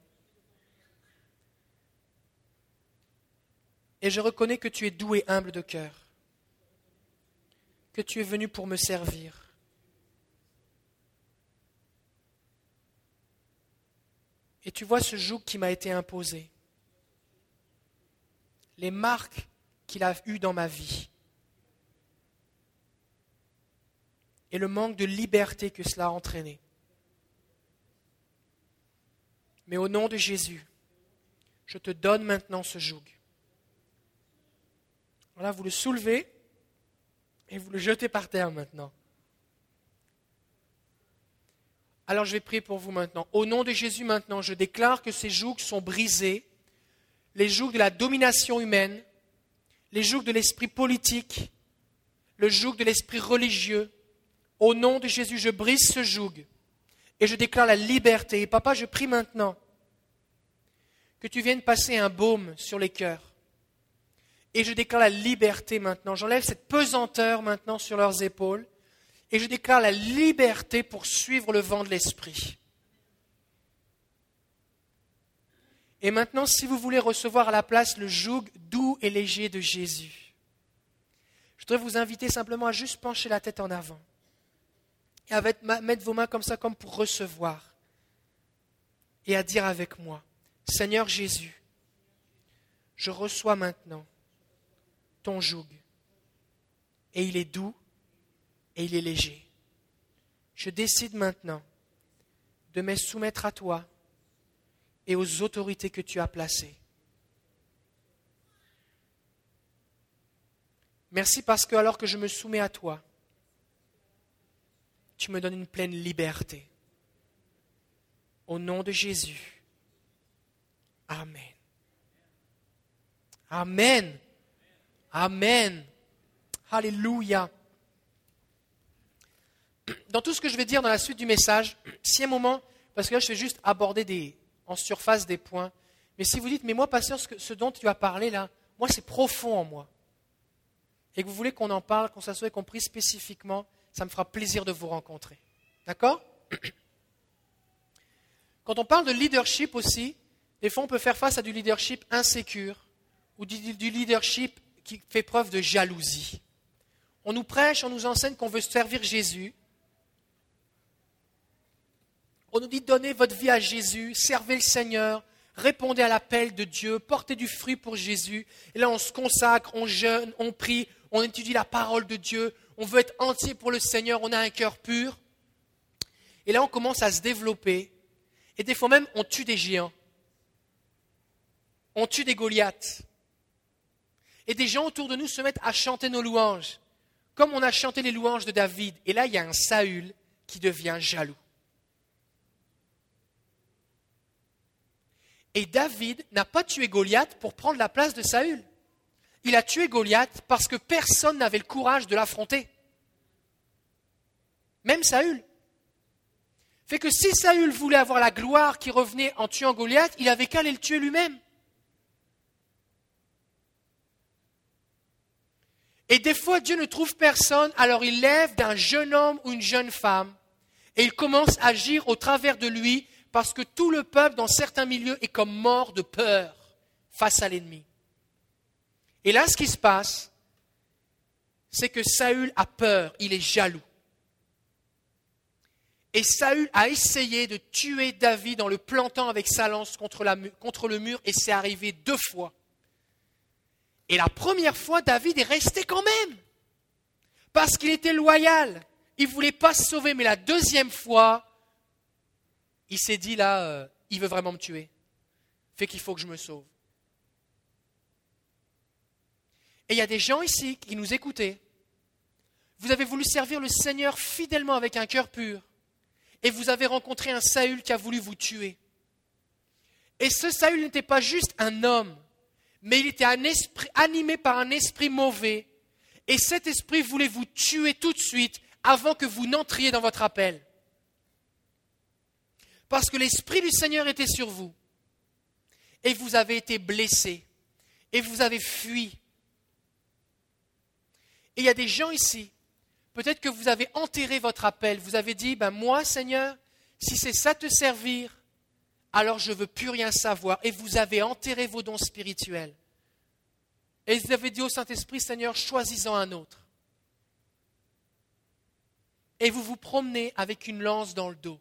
Et je reconnais que tu es doux et humble de cœur que tu es venu pour me servir. Et tu vois ce joug qui m'a été imposé. Les marques qu'il a eues dans ma vie. Et le manque de liberté que cela a entraîné. Mais au nom de Jésus, je te donne maintenant ce joug. Voilà, vous le soulevez et vous le jetez par terre maintenant. Alors je vais prier pour vous maintenant. Au nom de Jésus maintenant, je déclare que ces jougs sont brisés, les jougs de la domination humaine, les jougs de l'esprit politique, le joug de l'esprit religieux. Au nom de Jésus, je brise ce joug et je déclare la liberté. Et papa, je prie maintenant que tu viennes passer un baume sur les cœurs. Et je déclare la liberté maintenant. J'enlève cette pesanteur maintenant sur leurs épaules. Et je déclare la liberté pour suivre le vent de l'Esprit. Et maintenant, si vous voulez recevoir à la place le joug doux et léger de Jésus, je voudrais vous inviter simplement à juste pencher la tête en avant et à mettre vos mains comme ça, comme pour recevoir, et à dire avec moi, Seigneur Jésus, je reçois maintenant joug, et il est doux et il est léger. Je décide maintenant de me soumettre à toi et aux autorités que tu as placées. Merci parce que alors que je me soumets à toi, tu me donnes une pleine liberté. Au nom de Jésus. Amen. Amen. Amen. Alléluia dans tout ce que je vais dire dans la suite du message, si un moment, parce que là je vais juste aborder en surface des points, mais si vous dites, mais moi, pasteur, ce, ce dont tu as parlé là, moi c'est profond en moi, et que vous voulez qu'on en parle, qu'on s'assoie compris spécifiquement, ça me fera plaisir de vous rencontrer. D'accord? Quand on parle de leadership aussi, des fois on peut faire face à du leadership insécure ou du, du leadership qui fait preuve de jalousie. On nous prêche, on nous enseigne qu'on veut servir Jésus, on nous dit donnez votre vie à Jésus, servez le Seigneur, répondez à l'appel de Dieu, portez du fruit pour Jésus. Et là, on se consacre, on jeûne, on prie, on étudie la parole de Dieu, on veut être entier pour le Seigneur, on a un cœur pur. Et là, on commence à se développer. Et des fois même, on tue des géants. On tue des Goliaths. Et des gens autour de nous se mettent à chanter nos louanges, comme on a chanté les louanges de David. Et là, il y a un Saül qui devient jaloux. Et David n'a pas tué Goliath pour prendre la place de Saül. Il a tué Goliath parce que personne n'avait le courage de l'affronter. Même Saül. Fait que si Saül voulait avoir la gloire qui revenait en tuant Goliath, il avait qu'à aller le tuer lui-même. Et des fois, Dieu ne trouve personne, alors il lève d'un jeune homme ou une jeune femme, et il commence à agir au travers de lui parce que tout le peuple, dans certains milieux, est comme mort de peur face à l'ennemi. Et là, ce qui se passe, c'est que Saül a peur, il est jaloux. Et Saül a essayé de tuer David en le plantant avec sa lance contre, contre le mur, et c'est arrivé deux fois. Et la première fois, David est resté quand même, parce qu'il était loyal. Il ne voulait pas se sauver, mais la deuxième fois, il s'est dit là, euh, il veut vraiment me tuer. Fait qu'il faut que je me sauve. Et il y a des gens ici qui nous écoutaient. Vous avez voulu servir le Seigneur fidèlement avec un cœur pur. Et vous avez rencontré un Saül qui a voulu vous tuer. Et ce Saül n'était pas juste un homme, mais il était animé par un esprit mauvais. Et cet esprit voulait vous tuer tout de suite avant que vous n'entriez dans votre appel parce que l'Esprit du Seigneur était sur vous. Et vous avez été blessé. Et vous avez fui. Et il y a des gens ici, peut-être que vous avez enterré votre appel. Vous avez dit, ben moi Seigneur, si c'est ça te servir, alors je ne veux plus rien savoir. Et vous avez enterré vos dons spirituels. Et vous avez dit au Saint-Esprit, Seigneur, choisis-en un autre. Et vous vous promenez avec une lance dans le dos.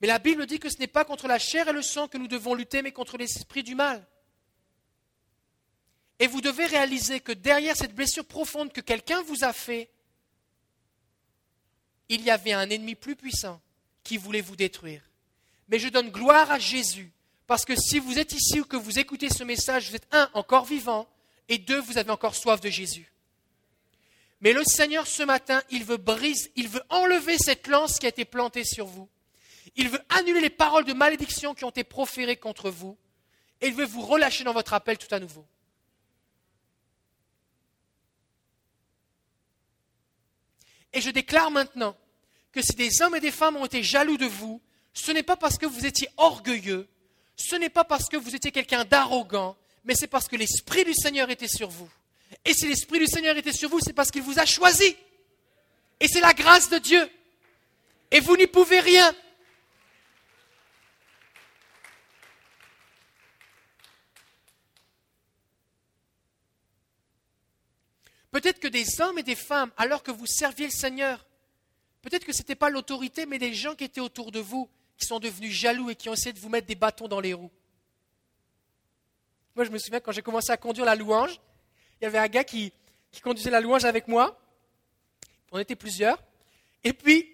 Mais la Bible dit que ce n'est pas contre la chair et le sang que nous devons lutter, mais contre l'esprit du mal. Et vous devez réaliser que derrière cette blessure profonde que quelqu'un vous a fait, il y avait un ennemi plus puissant qui voulait vous détruire. Mais je donne gloire à Jésus, parce que si vous êtes ici ou que vous écoutez ce message, vous êtes un, encore vivant, et deux, vous avez encore soif de Jésus. Mais le Seigneur, ce matin, il veut briser, il veut enlever cette lance qui a été plantée sur vous. Il veut annuler les paroles de malédiction qui ont été proférées contre vous. Et il veut vous relâcher dans votre appel tout à nouveau. Et je déclare maintenant que si des hommes et des femmes ont été jaloux de vous, ce n'est pas parce que vous étiez orgueilleux, ce n'est pas parce que vous étiez quelqu'un d'arrogant, mais c'est parce que l'Esprit du Seigneur était sur vous. Et si l'Esprit du Seigneur était sur vous, c'est parce qu'il vous a choisi. Et c'est la grâce de Dieu. Et vous n'y pouvez rien. Peut-être que des hommes et des femmes, alors que vous serviez le Seigneur, peut-être que ce n'était pas l'autorité, mais des gens qui étaient autour de vous, qui sont devenus jaloux et qui ont essayé de vous mettre des bâtons dans les roues. Moi, je me souviens quand j'ai commencé à conduire la louange, il y avait un gars qui, conduisait la louange avec moi. On était plusieurs. Et puis,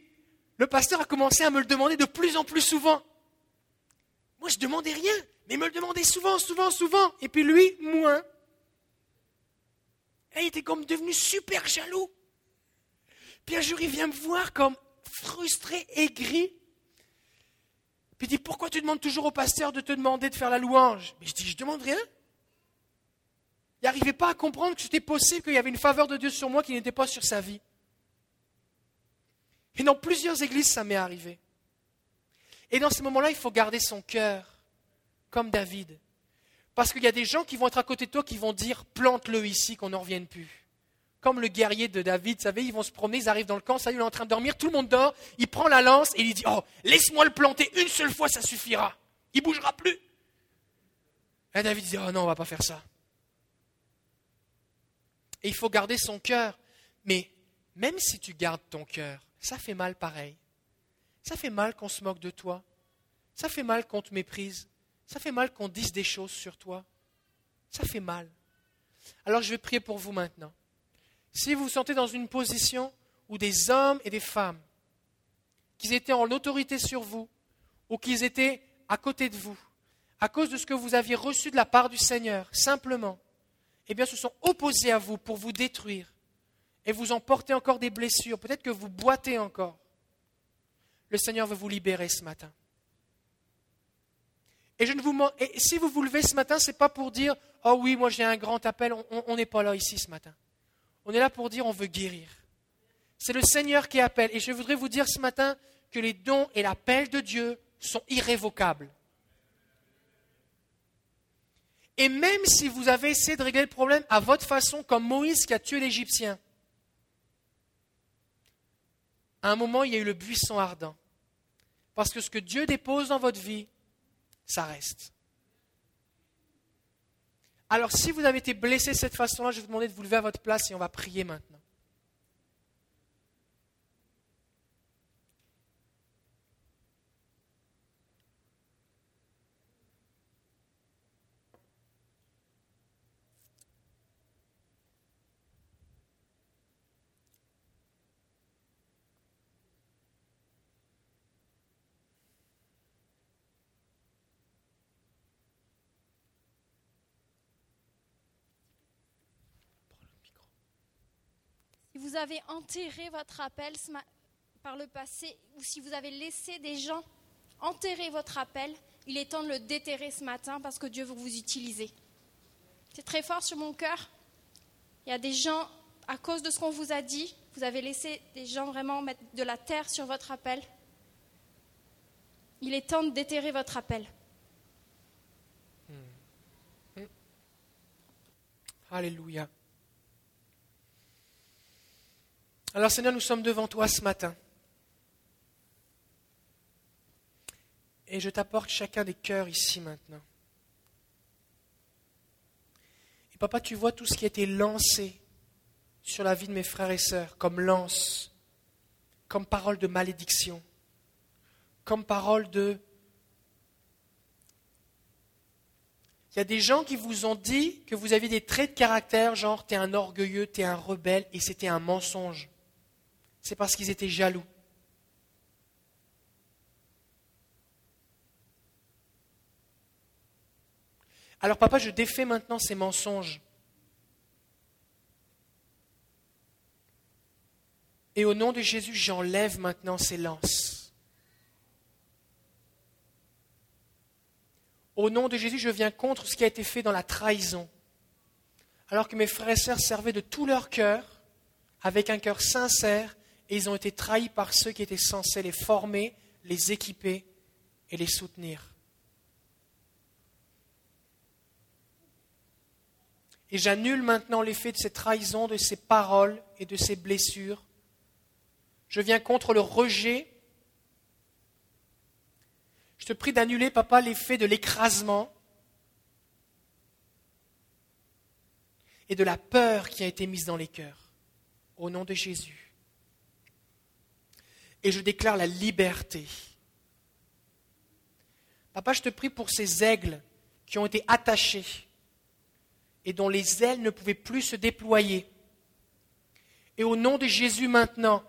le pasteur a commencé à me le demander de plus en plus souvent. Moi, je demandais rien, mais il me le demandait souvent, souvent, souvent. Et puis lui, moins. Et il était comme devenu super jaloux. Puis un jour, il vient me voir comme frustré, aigri. Puis il dit, pourquoi tu demandes toujours au pasteur de te demander de faire la louange? Mais je dis, je demande rien. Il n'arrivait pas à comprendre que c'était possible qu'il y avait une faveur de Dieu sur moi qui n'était pas sur sa vie. Et dans plusieurs églises, ça m'est arrivé. Et dans ces moments-là, il faut garder son cœur, comme David. Parce qu'il y a des gens qui vont être à côté de toi qui vont dire plante-le ici, qu'on n'en revienne plus. Comme le guerrier de David, vous savez, ils vont se promener, ils arrivent dans le camp, y est, il est en train de dormir, tout le monde dort, il prend la lance et il dit Oh, laisse-moi le planter une seule fois, ça suffira. Il bougera plus. Et David dit Oh non, on va pas faire ça. Et il faut garder son cœur. Mais même si tu gardes ton cœur, ça fait mal pareil. Ça fait mal qu'on se moque de toi. Ça fait mal qu'on te méprise. Ça fait mal qu'on dise des choses sur toi. Ça fait mal. Alors je vais prier pour vous maintenant. Si vous vous sentez dans une position où des hommes et des femmes, qu'ils étaient en autorité sur vous, ou qu'ils étaient à côté de vous, à cause de ce que vous aviez reçu de la part du Seigneur, simplement, eh bien, se sont opposés à vous pour vous détruire et vous en encore des blessures, peut-être que vous boitez encore. Le Seigneur veut vous libérer ce matin. Et, je ne vous, et si vous vous levez ce matin, ce n'est pas pour dire Oh oui, moi j'ai un grand appel, on n'est pas là ici ce matin. On est là pour dire on veut guérir. C'est le Seigneur qui appelle. Et je voudrais vous dire ce matin que les dons et l'appel de Dieu sont irrévocables. Et même si vous avez essayé de régler le problème à votre façon, comme Moïse qui a tué l'Égyptien, à un moment, il y a eu le buisson ardent. Parce que ce que Dieu dépose dans votre vie, ça reste. Alors si vous avez été blessé de cette façon-là, je vais vous demander de vous lever à votre place et on va prier maintenant. Vous avez enterré votre appel par le passé ou si vous avez laissé des gens enterrer votre appel, il est temps de le déterrer ce matin parce que Dieu veut vous utiliser. C'est très fort sur mon cœur. Il y a des gens, à cause de ce qu'on vous a dit, vous avez laissé des gens vraiment mettre de la terre sur votre appel. Il est temps de déterrer votre appel. Hmm. Hmm. Alléluia. Alors Seigneur, nous sommes devant toi ce matin. Et je t'apporte chacun des cœurs ici maintenant. Et papa, tu vois tout ce qui a été lancé sur la vie de mes frères et sœurs, comme lance, comme parole de malédiction, comme parole de... Il y a des gens qui vous ont dit que vous aviez des traits de caractère, genre t'es un orgueilleux, t'es un rebelle, et c'était un mensonge. C'est parce qu'ils étaient jaloux. Alors papa, je défais maintenant ces mensonges. Et au nom de Jésus, j'enlève maintenant ces lances. Au nom de Jésus, je viens contre ce qui a été fait dans la trahison. Alors que mes frères et sœurs servaient de tout leur cœur, avec un cœur sincère, et ils ont été trahis par ceux qui étaient censés les former, les équiper et les soutenir. Et j'annule maintenant l'effet de ces trahisons, de ces paroles et de ces blessures je viens contre le rejet. Je te prie d'annuler, papa, l'effet de l'écrasement et de la peur qui a été mise dans les cœurs, au nom de Jésus. Et je déclare la liberté. Papa, je te prie pour ces aigles qui ont été attachés et dont les ailes ne pouvaient plus se déployer. Et au nom de Jésus maintenant,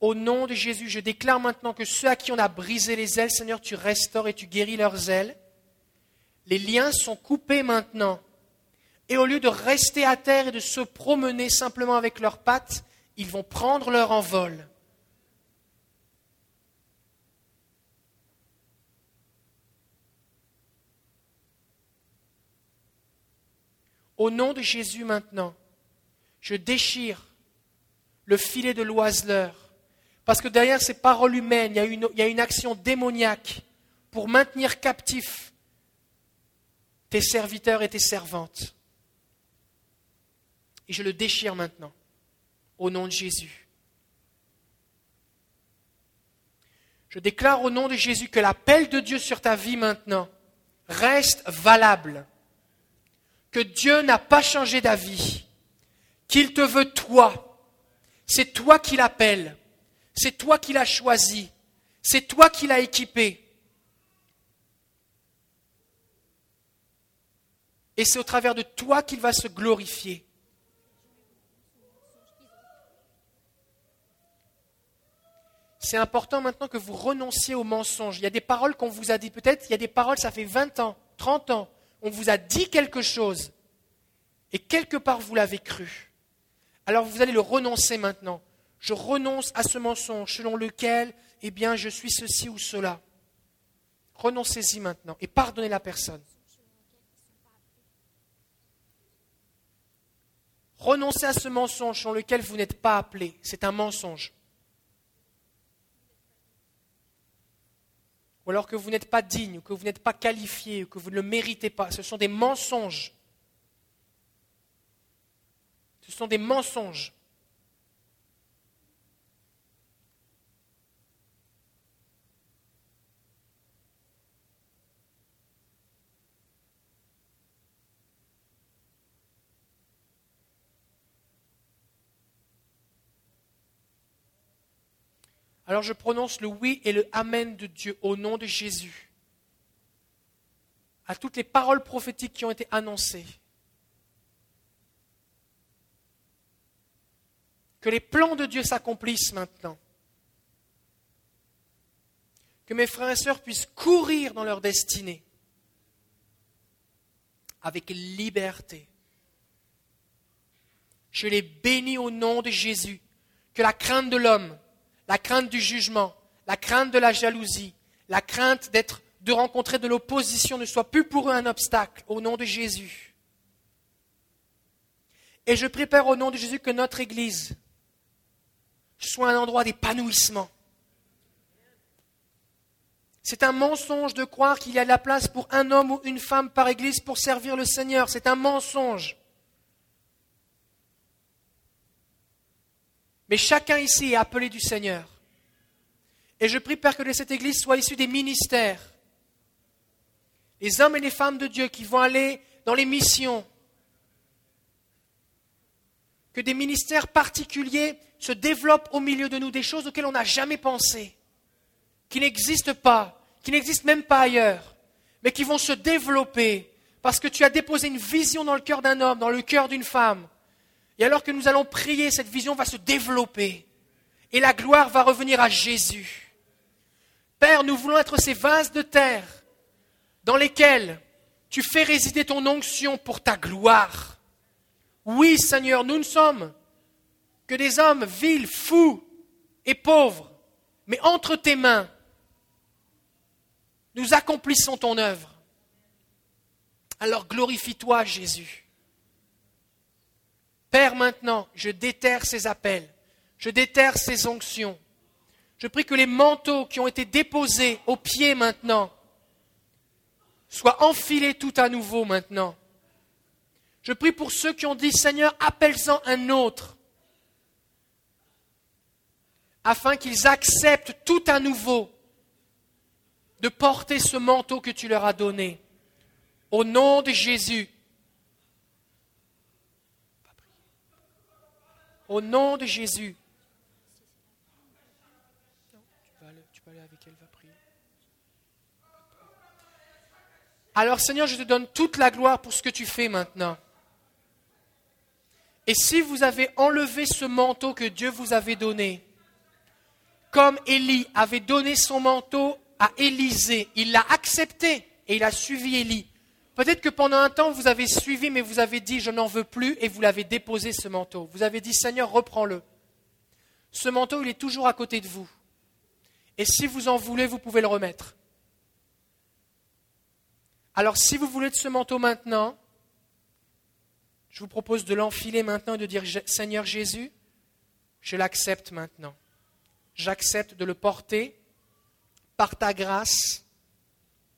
au nom de Jésus, je déclare maintenant que ceux à qui on a brisé les ailes, Seigneur, tu restaures et tu guéris leurs ailes. Les liens sont coupés maintenant. Et au lieu de rester à terre et de se promener simplement avec leurs pattes, ils vont prendre leur envol. Au nom de Jésus maintenant, je déchire le filet de l'oiseleur parce que derrière ces paroles humaines, il y, a une, action démoniaque pour maintenir captifs tes serviteurs et tes servantes. Et je le déchire maintenant, au nom de Jésus. Je déclare au nom de Jésus que l'appel de Dieu sur ta vie maintenant reste valable, que Dieu n'a pas changé d'avis, qu'il te veut toi, c'est toi qui l'appelles, c'est toi qui l'as choisi. C'est toi qui l'as équipé. Et c'est au travers de toi qu'il va se glorifier. C'est important maintenant que vous renonciez aux mensonges. Il y a des paroles qu'on vous a dit, peut-être il y a des paroles, ça fait 20 ans, 30 ans, on vous a dit quelque chose, et quelque part vous l'avez cru. Alors vous allez le renoncer maintenant je renonce à ce mensonge selon lequel, eh bien, je suis ceci ou cela. Renoncez-y maintenant et pardonnez la personne. Renoncez à ce mensonge selon lequel vous n'êtes pas appelé. C'est un mensonge. Ou alors que vous n'êtes pas digne, ou que vous n'êtes pas qualifié, ou que vous ne le méritez pas. Ce sont des mensonges. Ce sont des mensonges. Alors je prononce le oui et le amen de Dieu au nom de Jésus. À toutes les paroles prophétiques qui ont été annoncées. Que les plans de Dieu s'accomplissent maintenant. Que mes frères et sœurs puissent courir dans leur destinée avec liberté. Je les bénis au nom de Jésus. Que la crainte de l'homme, la crainte du jugement, la crainte de la jalousie, la crainte de rencontrer de l'opposition ne soit plus pour eux un obstacle au nom de Jésus. Et je prépare au nom de Jésus que notre Église soit un endroit d'épanouissement. C'est un mensonge de croire qu'il y a de la place pour un homme ou une femme par Église pour servir le Seigneur. C'est un mensonge. Mais chacun ici est appelé du Seigneur. Et je prie, Père, que de cette Église soit issu des ministères. Les hommes et les femmes de Dieu qui vont aller dans les missions. Que des ministères particuliers se développent au milieu de nous, des choses auxquelles on n'a jamais pensé. qui n'existent pas, qui n'existent même pas ailleurs, mais qui vont se développer parce que tu as déposé une vision dans le cœur d'un homme, dans le cœur d'une femme. Et alors que nous allons prier, cette vision va se développer et la gloire va revenir à Jésus. Père, nous voulons être ces vases de terre dans lesquels tu fais résider ton onction pour ta gloire. Oui, Seigneur, nous ne sommes que des hommes vils, fous et pauvres, mais entre tes mains, nous accomplissons ton œuvre. Alors glorifie-toi, Jésus. Père, maintenant, je déterre ces appels, je déterre ces onctions. Je prie que les manteaux qui ont été déposés aux pieds maintenant soient enfilés tout à nouveau maintenant. Je prie pour ceux qui ont dit Seigneur, appelle-en un autre, afin qu'ils acceptent tout à nouveau de porter ce manteau que tu leur as donné. Au nom de Jésus. Au nom de Jésus. Alors Seigneur, je te donne toute la gloire pour ce que tu fais maintenant. Et si vous avez enlevé ce manteau que Dieu vous avait donné, comme Élie avait donné son manteau à Élisée, il l'a accepté et il a suivi Élie. Peut-être que pendant un temps, vous avez suivi, mais vous avez dit, je n'en veux plus, et vous l'avez déposé, ce manteau. Vous avez dit, Seigneur, reprends-le. Ce manteau, il est toujours à côté de vous. Et si vous en voulez, vous pouvez le remettre. Alors si vous voulez de ce manteau maintenant, je vous propose de l'enfiler maintenant et de dire Seigneur Jésus, je l'accepte maintenant. J'accepte de le porter par ta grâce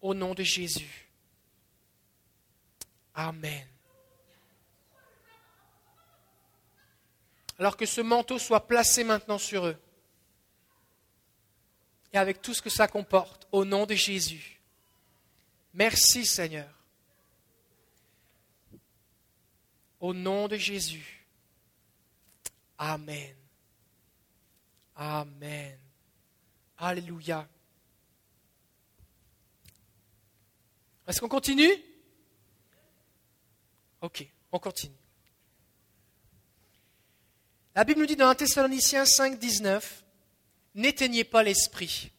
au nom de Jésus. Amen. Alors que ce manteau soit placé maintenant sur eux et avec tout ce que ça comporte, au nom de Jésus. Merci Seigneur. Au nom de Jésus. Amen. Amen. Alléluia. Est-ce qu'on continue? Ok, on continue. La Bible nous dit dans 1 Thessaloniciens 5, 19, N'éteignez pas l'esprit.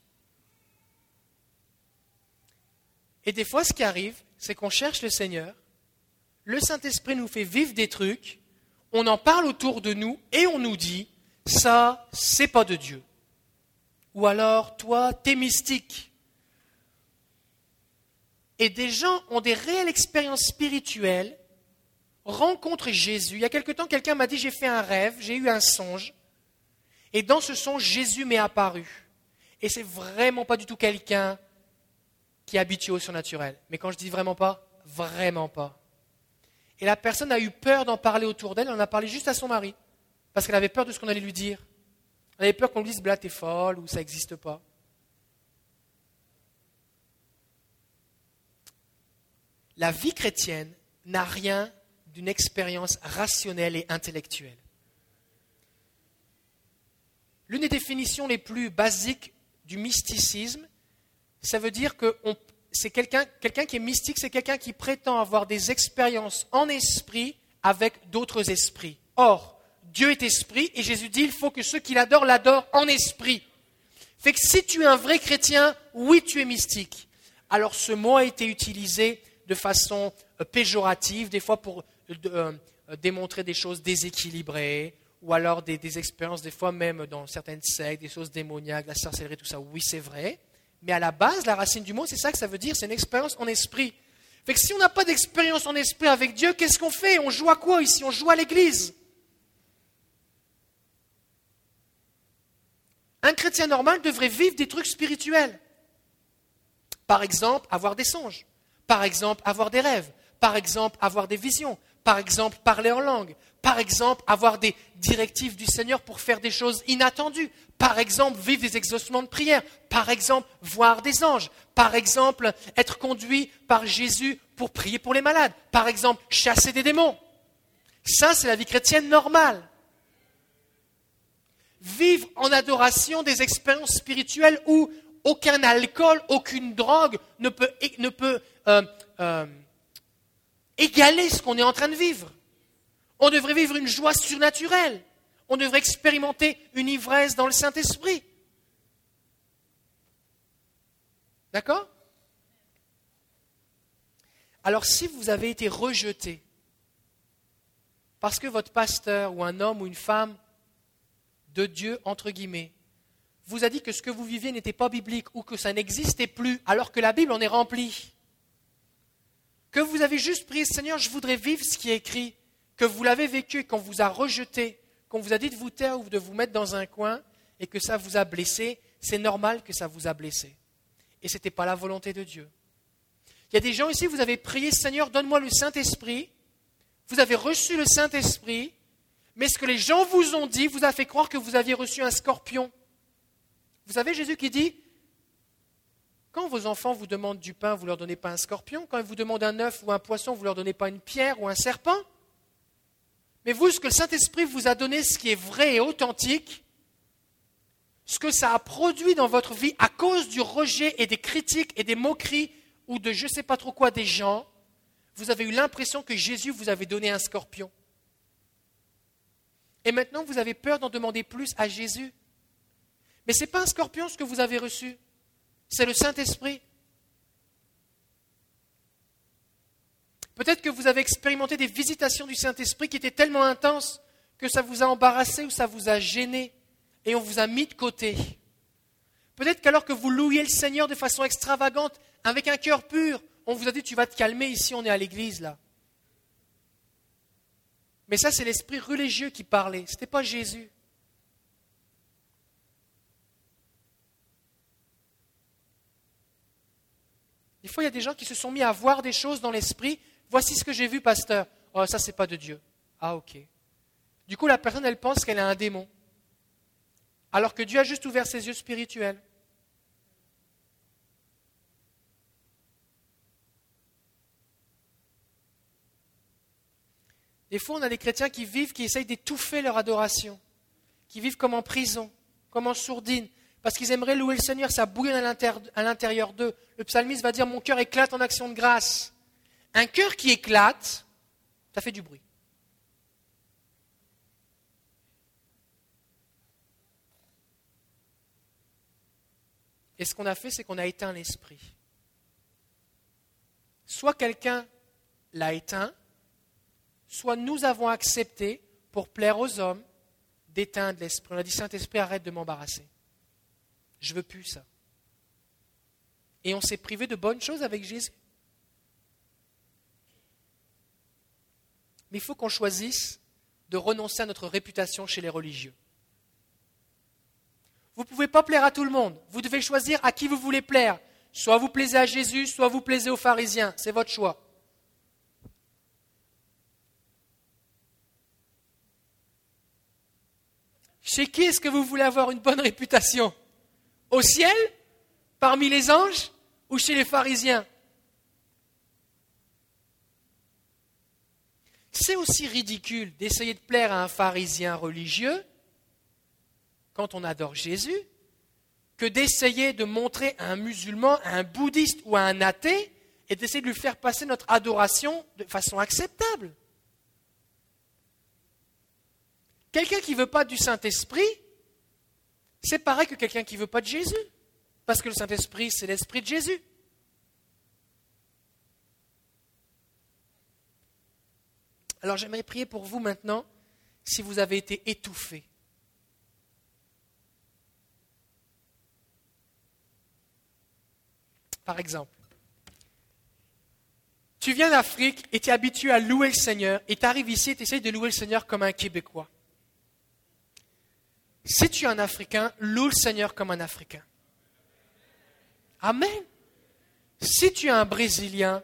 Et des fois, ce qui arrive, c'est qu'on cherche le Seigneur, le Saint-Esprit nous fait vivre des trucs, on en parle autour de nous et on nous dit ça, c'est pas de Dieu. Ou alors, toi, t'es mystique. Et des gens ont des réelles expériences spirituelles, rencontrent Jésus. Il y a quelque temps, quelqu'un m'a dit j'ai fait un rêve, j'ai eu un songe. Et dans ce songe, Jésus m'est apparu. Et c'est vraiment pas du tout quelqu'un qui est habitué au surnaturel. Mais quand je dis vraiment pas, vraiment pas. Et la personne a eu peur d'en parler autour d'elle, elle en a parlé juste à son mari, parce qu'elle avait peur de ce qu'on allait lui dire. Elle avait peur qu'on lui dise, bah, t'es folle, ou ça n'existe pas. La vie chrétienne n'a rien d'une expérience rationnelle et intellectuelle. L'une des définitions les plus basiques du mysticisme, ça veut dire que c'est quelqu'un qui est mystique, c'est quelqu'un qui prétend avoir des expériences en esprit avec d'autres esprits. Or, Dieu est esprit et Jésus dit il faut que ceux qui l'adorent l'adorent en esprit. Fait que si tu es un vrai chrétien, oui, tu es mystique. Alors ce mot a été utilisé de façon euh, péjorative, des fois pour euh, euh, démontrer des choses déséquilibrées, ou alors des, des, expériences, des fois même dans certaines sectes, des choses démoniaques, la sorcellerie, tout ça. Oui, c'est vrai. Mais à la base, la racine du mot, c'est ça que ça veut dire, c'est une expérience en esprit. Fait que si on n'a pas d'expérience en esprit avec Dieu, qu'est-ce qu'on fait? On joue à quoi ici? On joue à l'église. Un chrétien normal devrait vivre des trucs spirituels. Par exemple, avoir des songes. Par exemple, avoir des rêves. Par exemple, avoir des visions. Par exemple, parler en langue. Par exemple, avoir des directives du Seigneur pour faire des choses inattendues. Par exemple, vivre des exaucements de prière. Par exemple, voir des anges. Par exemple, être conduit par Jésus pour prier pour les malades. Par exemple, chasser des démons. Ça, c'est la vie chrétienne normale. Vivre en adoration des expériences spirituelles où, aucun alcool, aucune drogue ne peut, ne peut euh, euh, égaler ce qu'on est en train de vivre. On devrait vivre une joie surnaturelle. On devrait expérimenter une ivresse dans le Saint-Esprit. D'accord? Alors si vous avez été rejeté parce que votre pasteur ou un homme ou une femme de Dieu, entre guillemets, vous a dit que ce que vous viviez n'était pas biblique ou que ça n'existait plus, alors que la Bible en est remplie, que vous avez juste prié, Seigneur, je voudrais vivre ce qui est écrit, que vous l'avez vécu et qu'on vous a rejeté, qu'on vous a dit de vous taire ou de vous mettre dans un coin et que ça vous a blessé, c'est normal que ça vous a blessé. Et ce n'était pas la volonté de Dieu. Il y a des gens ici, vous avez prié, Seigneur, donne-moi le Saint-Esprit. Vous avez reçu le Saint-Esprit, mais ce que les gens vous ont dit vous a fait croire que vous aviez reçu un scorpion. Vous savez, Jésus qui dit, quand vos enfants vous demandent du pain, vous ne leur donnez pas un scorpion. Quand ils vous demandent un œuf ou un poisson, vous ne leur donnez pas une pierre ou un serpent. Mais vous, ce que le Saint-Esprit vous a donné, ce qui est vrai et authentique, ce que ça a produit dans votre vie à cause du rejet et des critiques et des moqueries ou de je ne sais pas trop quoi des gens, vous avez eu l'impression que Jésus vous avait donné un scorpion. Et maintenant, vous avez peur d'en demander plus à Jésus. Mais ce n'est pas un scorpion ce que vous avez reçu, c'est le Saint-Esprit. Peut-être que vous avez expérimenté des visitations du Saint-Esprit qui étaient tellement intenses que ça vous a embarrassé ou ça vous a gêné et on vous a mis de côté. Peut-être qu'alors que vous louiez le Seigneur de façon extravagante, avec un cœur pur, on vous a dit tu vas te calmer, ici on est à l'église là. Mais ça c'est l'esprit religieux qui parlait, ce n'était pas Jésus. Des fois, il y a des gens qui se sont mis à voir des choses dans l'esprit. Voici ce que j'ai vu, pasteur. Oh, ça, c'est pas de Dieu. Ah, ok. Du coup, la personne, elle pense qu'elle a un démon. Alors que Dieu a juste ouvert ses yeux spirituels. Des fois, on a des chrétiens qui vivent, qui essayent d'étouffer leur adoration, qui vivent comme en prison, comme en sourdine, parce qu'ils aimeraient louer le Seigneur, ça bouillonne à l'intérieur d'eux. Le psalmiste va dire Mon cœur éclate en action de grâce. Un cœur qui éclate, ça fait du bruit. Et ce qu'on a fait, c'est qu'on a éteint l'esprit. Soit quelqu'un l'a éteint, soit nous avons accepté, pour plaire aux hommes, d'éteindre l'esprit. On a dit Saint-Esprit, arrête de m'embarrasser. Je veux plus ça. Et on s'est privé de bonnes choses avec Jésus. Mais il faut qu'on choisisse de renoncer à notre réputation chez les religieux. Vous ne pouvez pas plaire à tout le monde. Vous devez choisir à qui vous voulez plaire. Soit vous plaisez à Jésus, soit vous plaisez aux pharisiens. C'est votre choix. Chez qui est-ce que vous voulez avoir une bonne réputation? Au ciel, parmi les anges ou chez les pharisiens? C'est aussi ridicule d'essayer de plaire à un pharisien religieux quand on adore Jésus que d'essayer de montrer à un musulman, à un bouddhiste ou à un athée et d'essayer de lui faire passer notre adoration de façon acceptable. Quelqu'un qui ne veut pas du Saint-Esprit, c'est pareil que quelqu'un qui ne veut pas de Jésus. Parce que le Saint-Esprit, c'est l'Esprit de Jésus. Alors j'aimerais prier pour vous maintenant si vous avez été étouffé. Par exemple, tu viens d'Afrique et tu es habitué à louer le Seigneur et tu arrives ici et tu essayes de louer le Seigneur comme un Québécois. Si tu es un Africain, loue le Seigneur comme un Africain. Amen. Si tu es un Brésilien,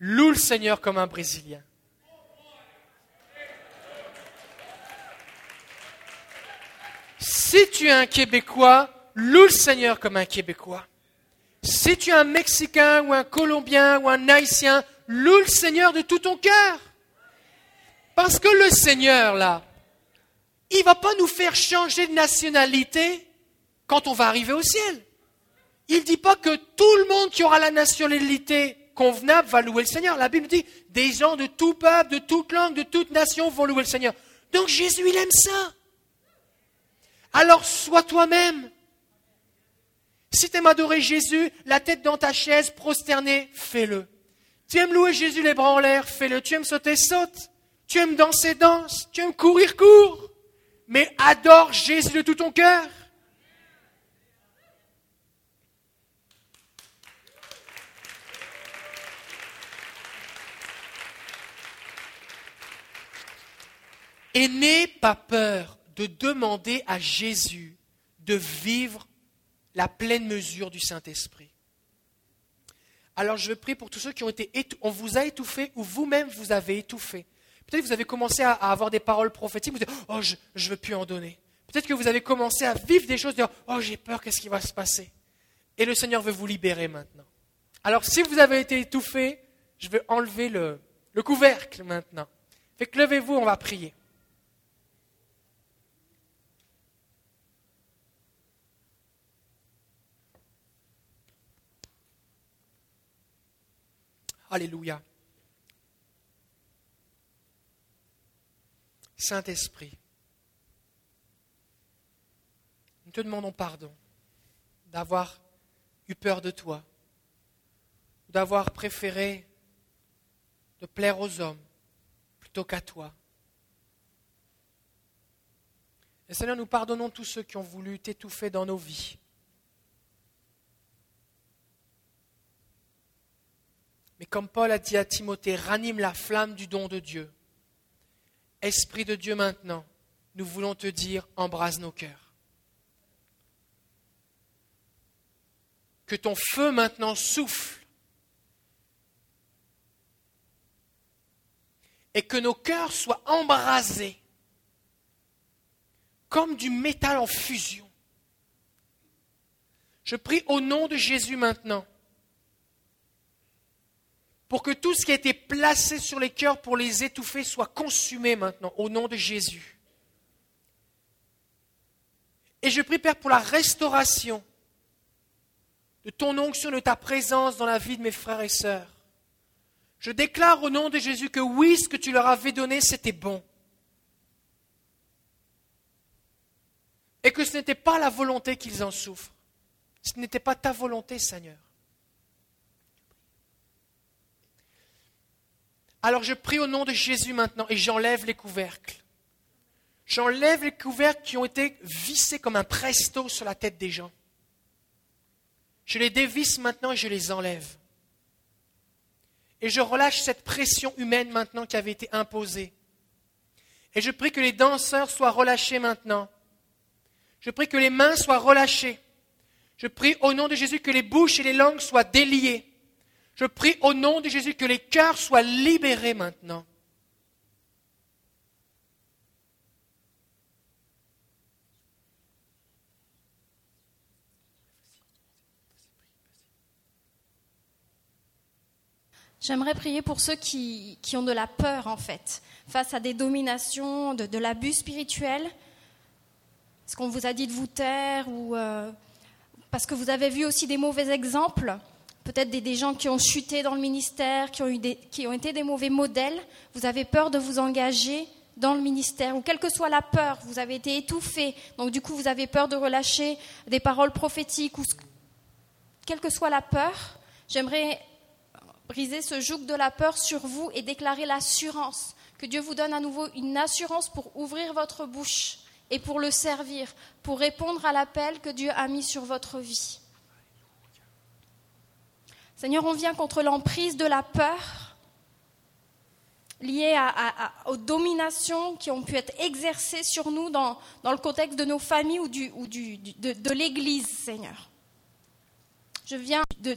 loue le Seigneur comme un Brésilien. Si tu es un Québécois, loue le Seigneur comme un Québécois. Si tu es un Mexicain ou un Colombien ou un Haïtien, loue le Seigneur de tout ton cœur. Parce que le Seigneur, là, il ne va pas nous faire changer de nationalité quand on va arriver au ciel. Il ne dit pas que tout le monde qui aura la nationalité convenable va louer le Seigneur. La Bible dit des gens de tout peuple, de toute langue, de toute nation vont louer le Seigneur. Donc Jésus, il aime ça. Alors sois toi-même. Si tu aimes adorer Jésus, la tête dans ta chaise, prosternée, fais-le. Tu aimes louer Jésus les bras en l'air, fais-le. Tu aimes sauter, saute. Tu aimes danser, danse. Tu aimes courir, cours. Mais adore Jésus de tout ton cœur. Et n'aie pas peur de demander à Jésus de vivre la pleine mesure du Saint-Esprit. Alors je prier pour tous ceux qui ont été on vous a étouffé ou vous-même vous avez étouffé. Peut-être que vous avez commencé à, avoir des paroles prophétiques, vous dites oh je ne veux plus en donner. Peut-être que vous avez commencé à vivre des choses, dire oh j'ai peur, qu'est-ce qui va se passer? Et le Seigneur veut vous libérer maintenant. Alors si vous avez été étouffé, je vais enlever le, le couvercle maintenant. Fait que levez-vous, on va prier. Alléluia. Saint-Esprit, nous te demandons pardon d'avoir eu peur de toi, d'avoir préféré de plaire aux hommes plutôt qu'à toi. Et Seigneur, nous pardonnons tous ceux qui ont voulu t'étouffer dans nos vies. Mais comme Paul a dit à Timothée, ranime la flamme du don de Dieu. Esprit de Dieu maintenant, nous voulons te dire, embrase nos cœurs. Que ton feu maintenant souffle. Et que nos cœurs soient embrasés comme du métal en fusion. Je prie au nom de Jésus maintenant pour que tout ce qui a été placé sur les cœurs pour les étouffer soit consumé maintenant, au nom de Jésus. Et je prie, Père, pour la restauration de ton onction, de ta présence dans la vie de mes frères et sœurs. Je déclare au nom de Jésus que oui, ce que tu leur avais donné, c'était bon. Et que ce n'était pas la volonté qu'ils en souffrent. Ce n'était pas ta volonté, Seigneur. Alors je prie au nom de Jésus maintenant et j'enlève les couvercles. J'enlève les couvercles qui ont été vissés comme un presto sur la tête des gens. Je les dévisse maintenant et je les enlève. Et je relâche cette pression humaine maintenant qui avait été imposée. Et je prie que les danseurs soient relâchés maintenant. Je prie que les mains soient relâchées. Je prie au nom de Jésus que les bouches et les langues soient déliées. Je prie au nom de Jésus que les cœurs soient libérés maintenant. J'aimerais prier pour ceux qui, ont de la peur, en fait, face à des dominations, de, l'abus spirituel. Est-ce qu'on vous a dit de vous taire ou euh, parce que vous avez vu aussi des mauvais exemples peut-être des, gens qui ont chuté dans le ministère, qui ont, qui ont été des mauvais modèles. Vous avez peur de vous engager dans le ministère, ou quelle que soit la peur, vous avez été étouffé, donc du coup vous avez peur de relâcher des paroles prophétiques, ou quelle que soit la peur, j'aimerais briser ce joug de la peur sur vous et déclarer l'assurance, que Dieu vous donne à nouveau une assurance pour ouvrir votre bouche et pour le servir, pour répondre à l'appel que Dieu a mis sur votre vie. Seigneur, on vient contre l'emprise de la peur liée aux dominations qui ont pu être exercées sur nous dans, le contexte de nos familles ou, de, l'Église, Seigneur. Je viens de